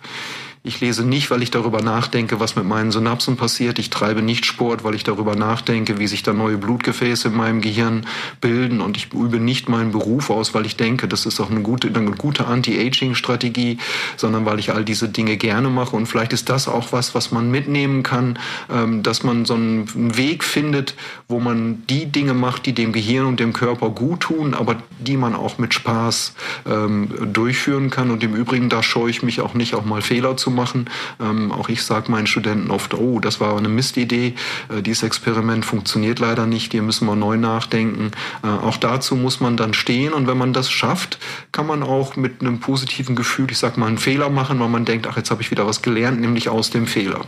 S1: Ich lese nicht, weil ich darüber nachdenke, was mit meinen Synapsen passiert. Ich treibe nicht Sport, weil ich darüber nachdenke, wie sich da neue Blutgefäße in meinem Gehirn bilden. Und ich übe nicht meinen Beruf aus, weil ich denke, das ist auch eine gute, eine gute Anti-Aging-Strategie, sondern weil ich all diese Dinge gerne mache. Und vielleicht ist das auch was, was man mitnehmen kann, ähm, dass man so einen Weg findet, wo man die Dinge macht, die dem Gehirn und dem Körper gut tun, aber die man auch mit Spaß ähm, durchführen kann. Und im Übrigen, da scheue ich mich auch nicht, auch mal Fehler zu machen. Ähm, auch ich sage meinen Studenten oft, oh, das war eine Mistidee, äh, dieses Experiment funktioniert leider nicht, hier müssen wir neu nachdenken. Äh, auch dazu muss man dann stehen und wenn man das schafft, kann man auch mit einem positiven Gefühl, ich sag mal, einen Fehler machen, weil man denkt, ach, jetzt habe ich wieder was gelernt, nämlich aus dem Fehler.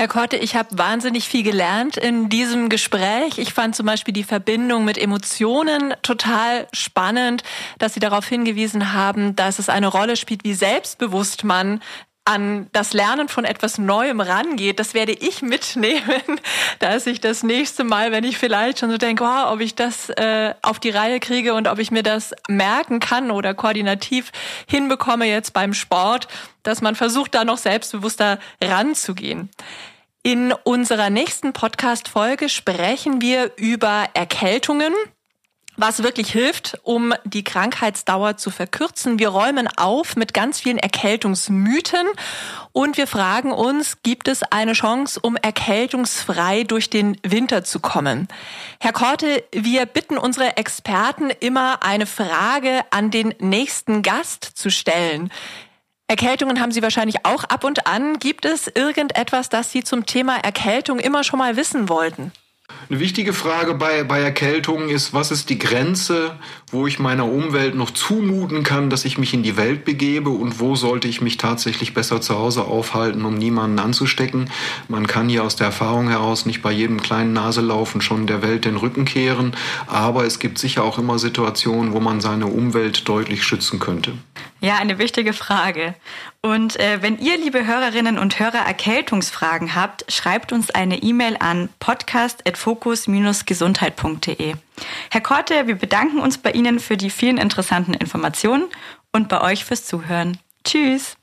S2: Herr Korte, ich habe wahnsinnig viel gelernt in diesem Gespräch. Ich fand zum Beispiel die Verbindung mit Emotionen total spannend, dass Sie darauf hingewiesen haben, dass es eine Rolle spielt, wie selbstbewusst man an das Lernen von etwas Neuem rangeht, das werde ich mitnehmen, [laughs] dass ich das nächste Mal, wenn ich vielleicht schon so denke, oh, ob ich das äh, auf die Reihe kriege und ob ich mir das merken kann oder koordinativ hinbekomme jetzt beim Sport, dass man versucht, da noch selbstbewusster ranzugehen. In unserer nächsten Podcast-Folge sprechen wir über Erkältungen was wirklich hilft, um die Krankheitsdauer zu verkürzen. Wir räumen auf mit ganz vielen Erkältungsmythen und wir fragen uns, gibt es eine Chance, um erkältungsfrei durch den Winter zu kommen? Herr Korte, wir bitten unsere Experten immer eine Frage an den nächsten Gast zu stellen. Erkältungen haben Sie wahrscheinlich auch ab und an. Gibt es irgendetwas, das Sie zum Thema Erkältung immer schon mal wissen wollten?
S1: Eine wichtige Frage bei, bei Erkältungen ist, was ist die Grenze, wo ich meiner Umwelt noch zumuten kann, dass ich mich in die Welt begebe und wo sollte ich mich tatsächlich besser zu Hause aufhalten, um niemanden anzustecken. Man kann hier aus der Erfahrung heraus nicht bei jedem kleinen Naselaufen schon der Welt den Rücken kehren, aber es gibt sicher auch immer Situationen, wo man seine Umwelt deutlich schützen könnte.
S3: Ja, eine wichtige Frage. Und äh, wenn ihr, liebe Hörerinnen und Hörer, Erkältungsfragen habt, schreibt uns eine E-Mail an podcast.fokus-gesundheit.de. Herr Korte, wir bedanken uns bei Ihnen für die vielen interessanten Informationen und bei euch fürs Zuhören. Tschüss!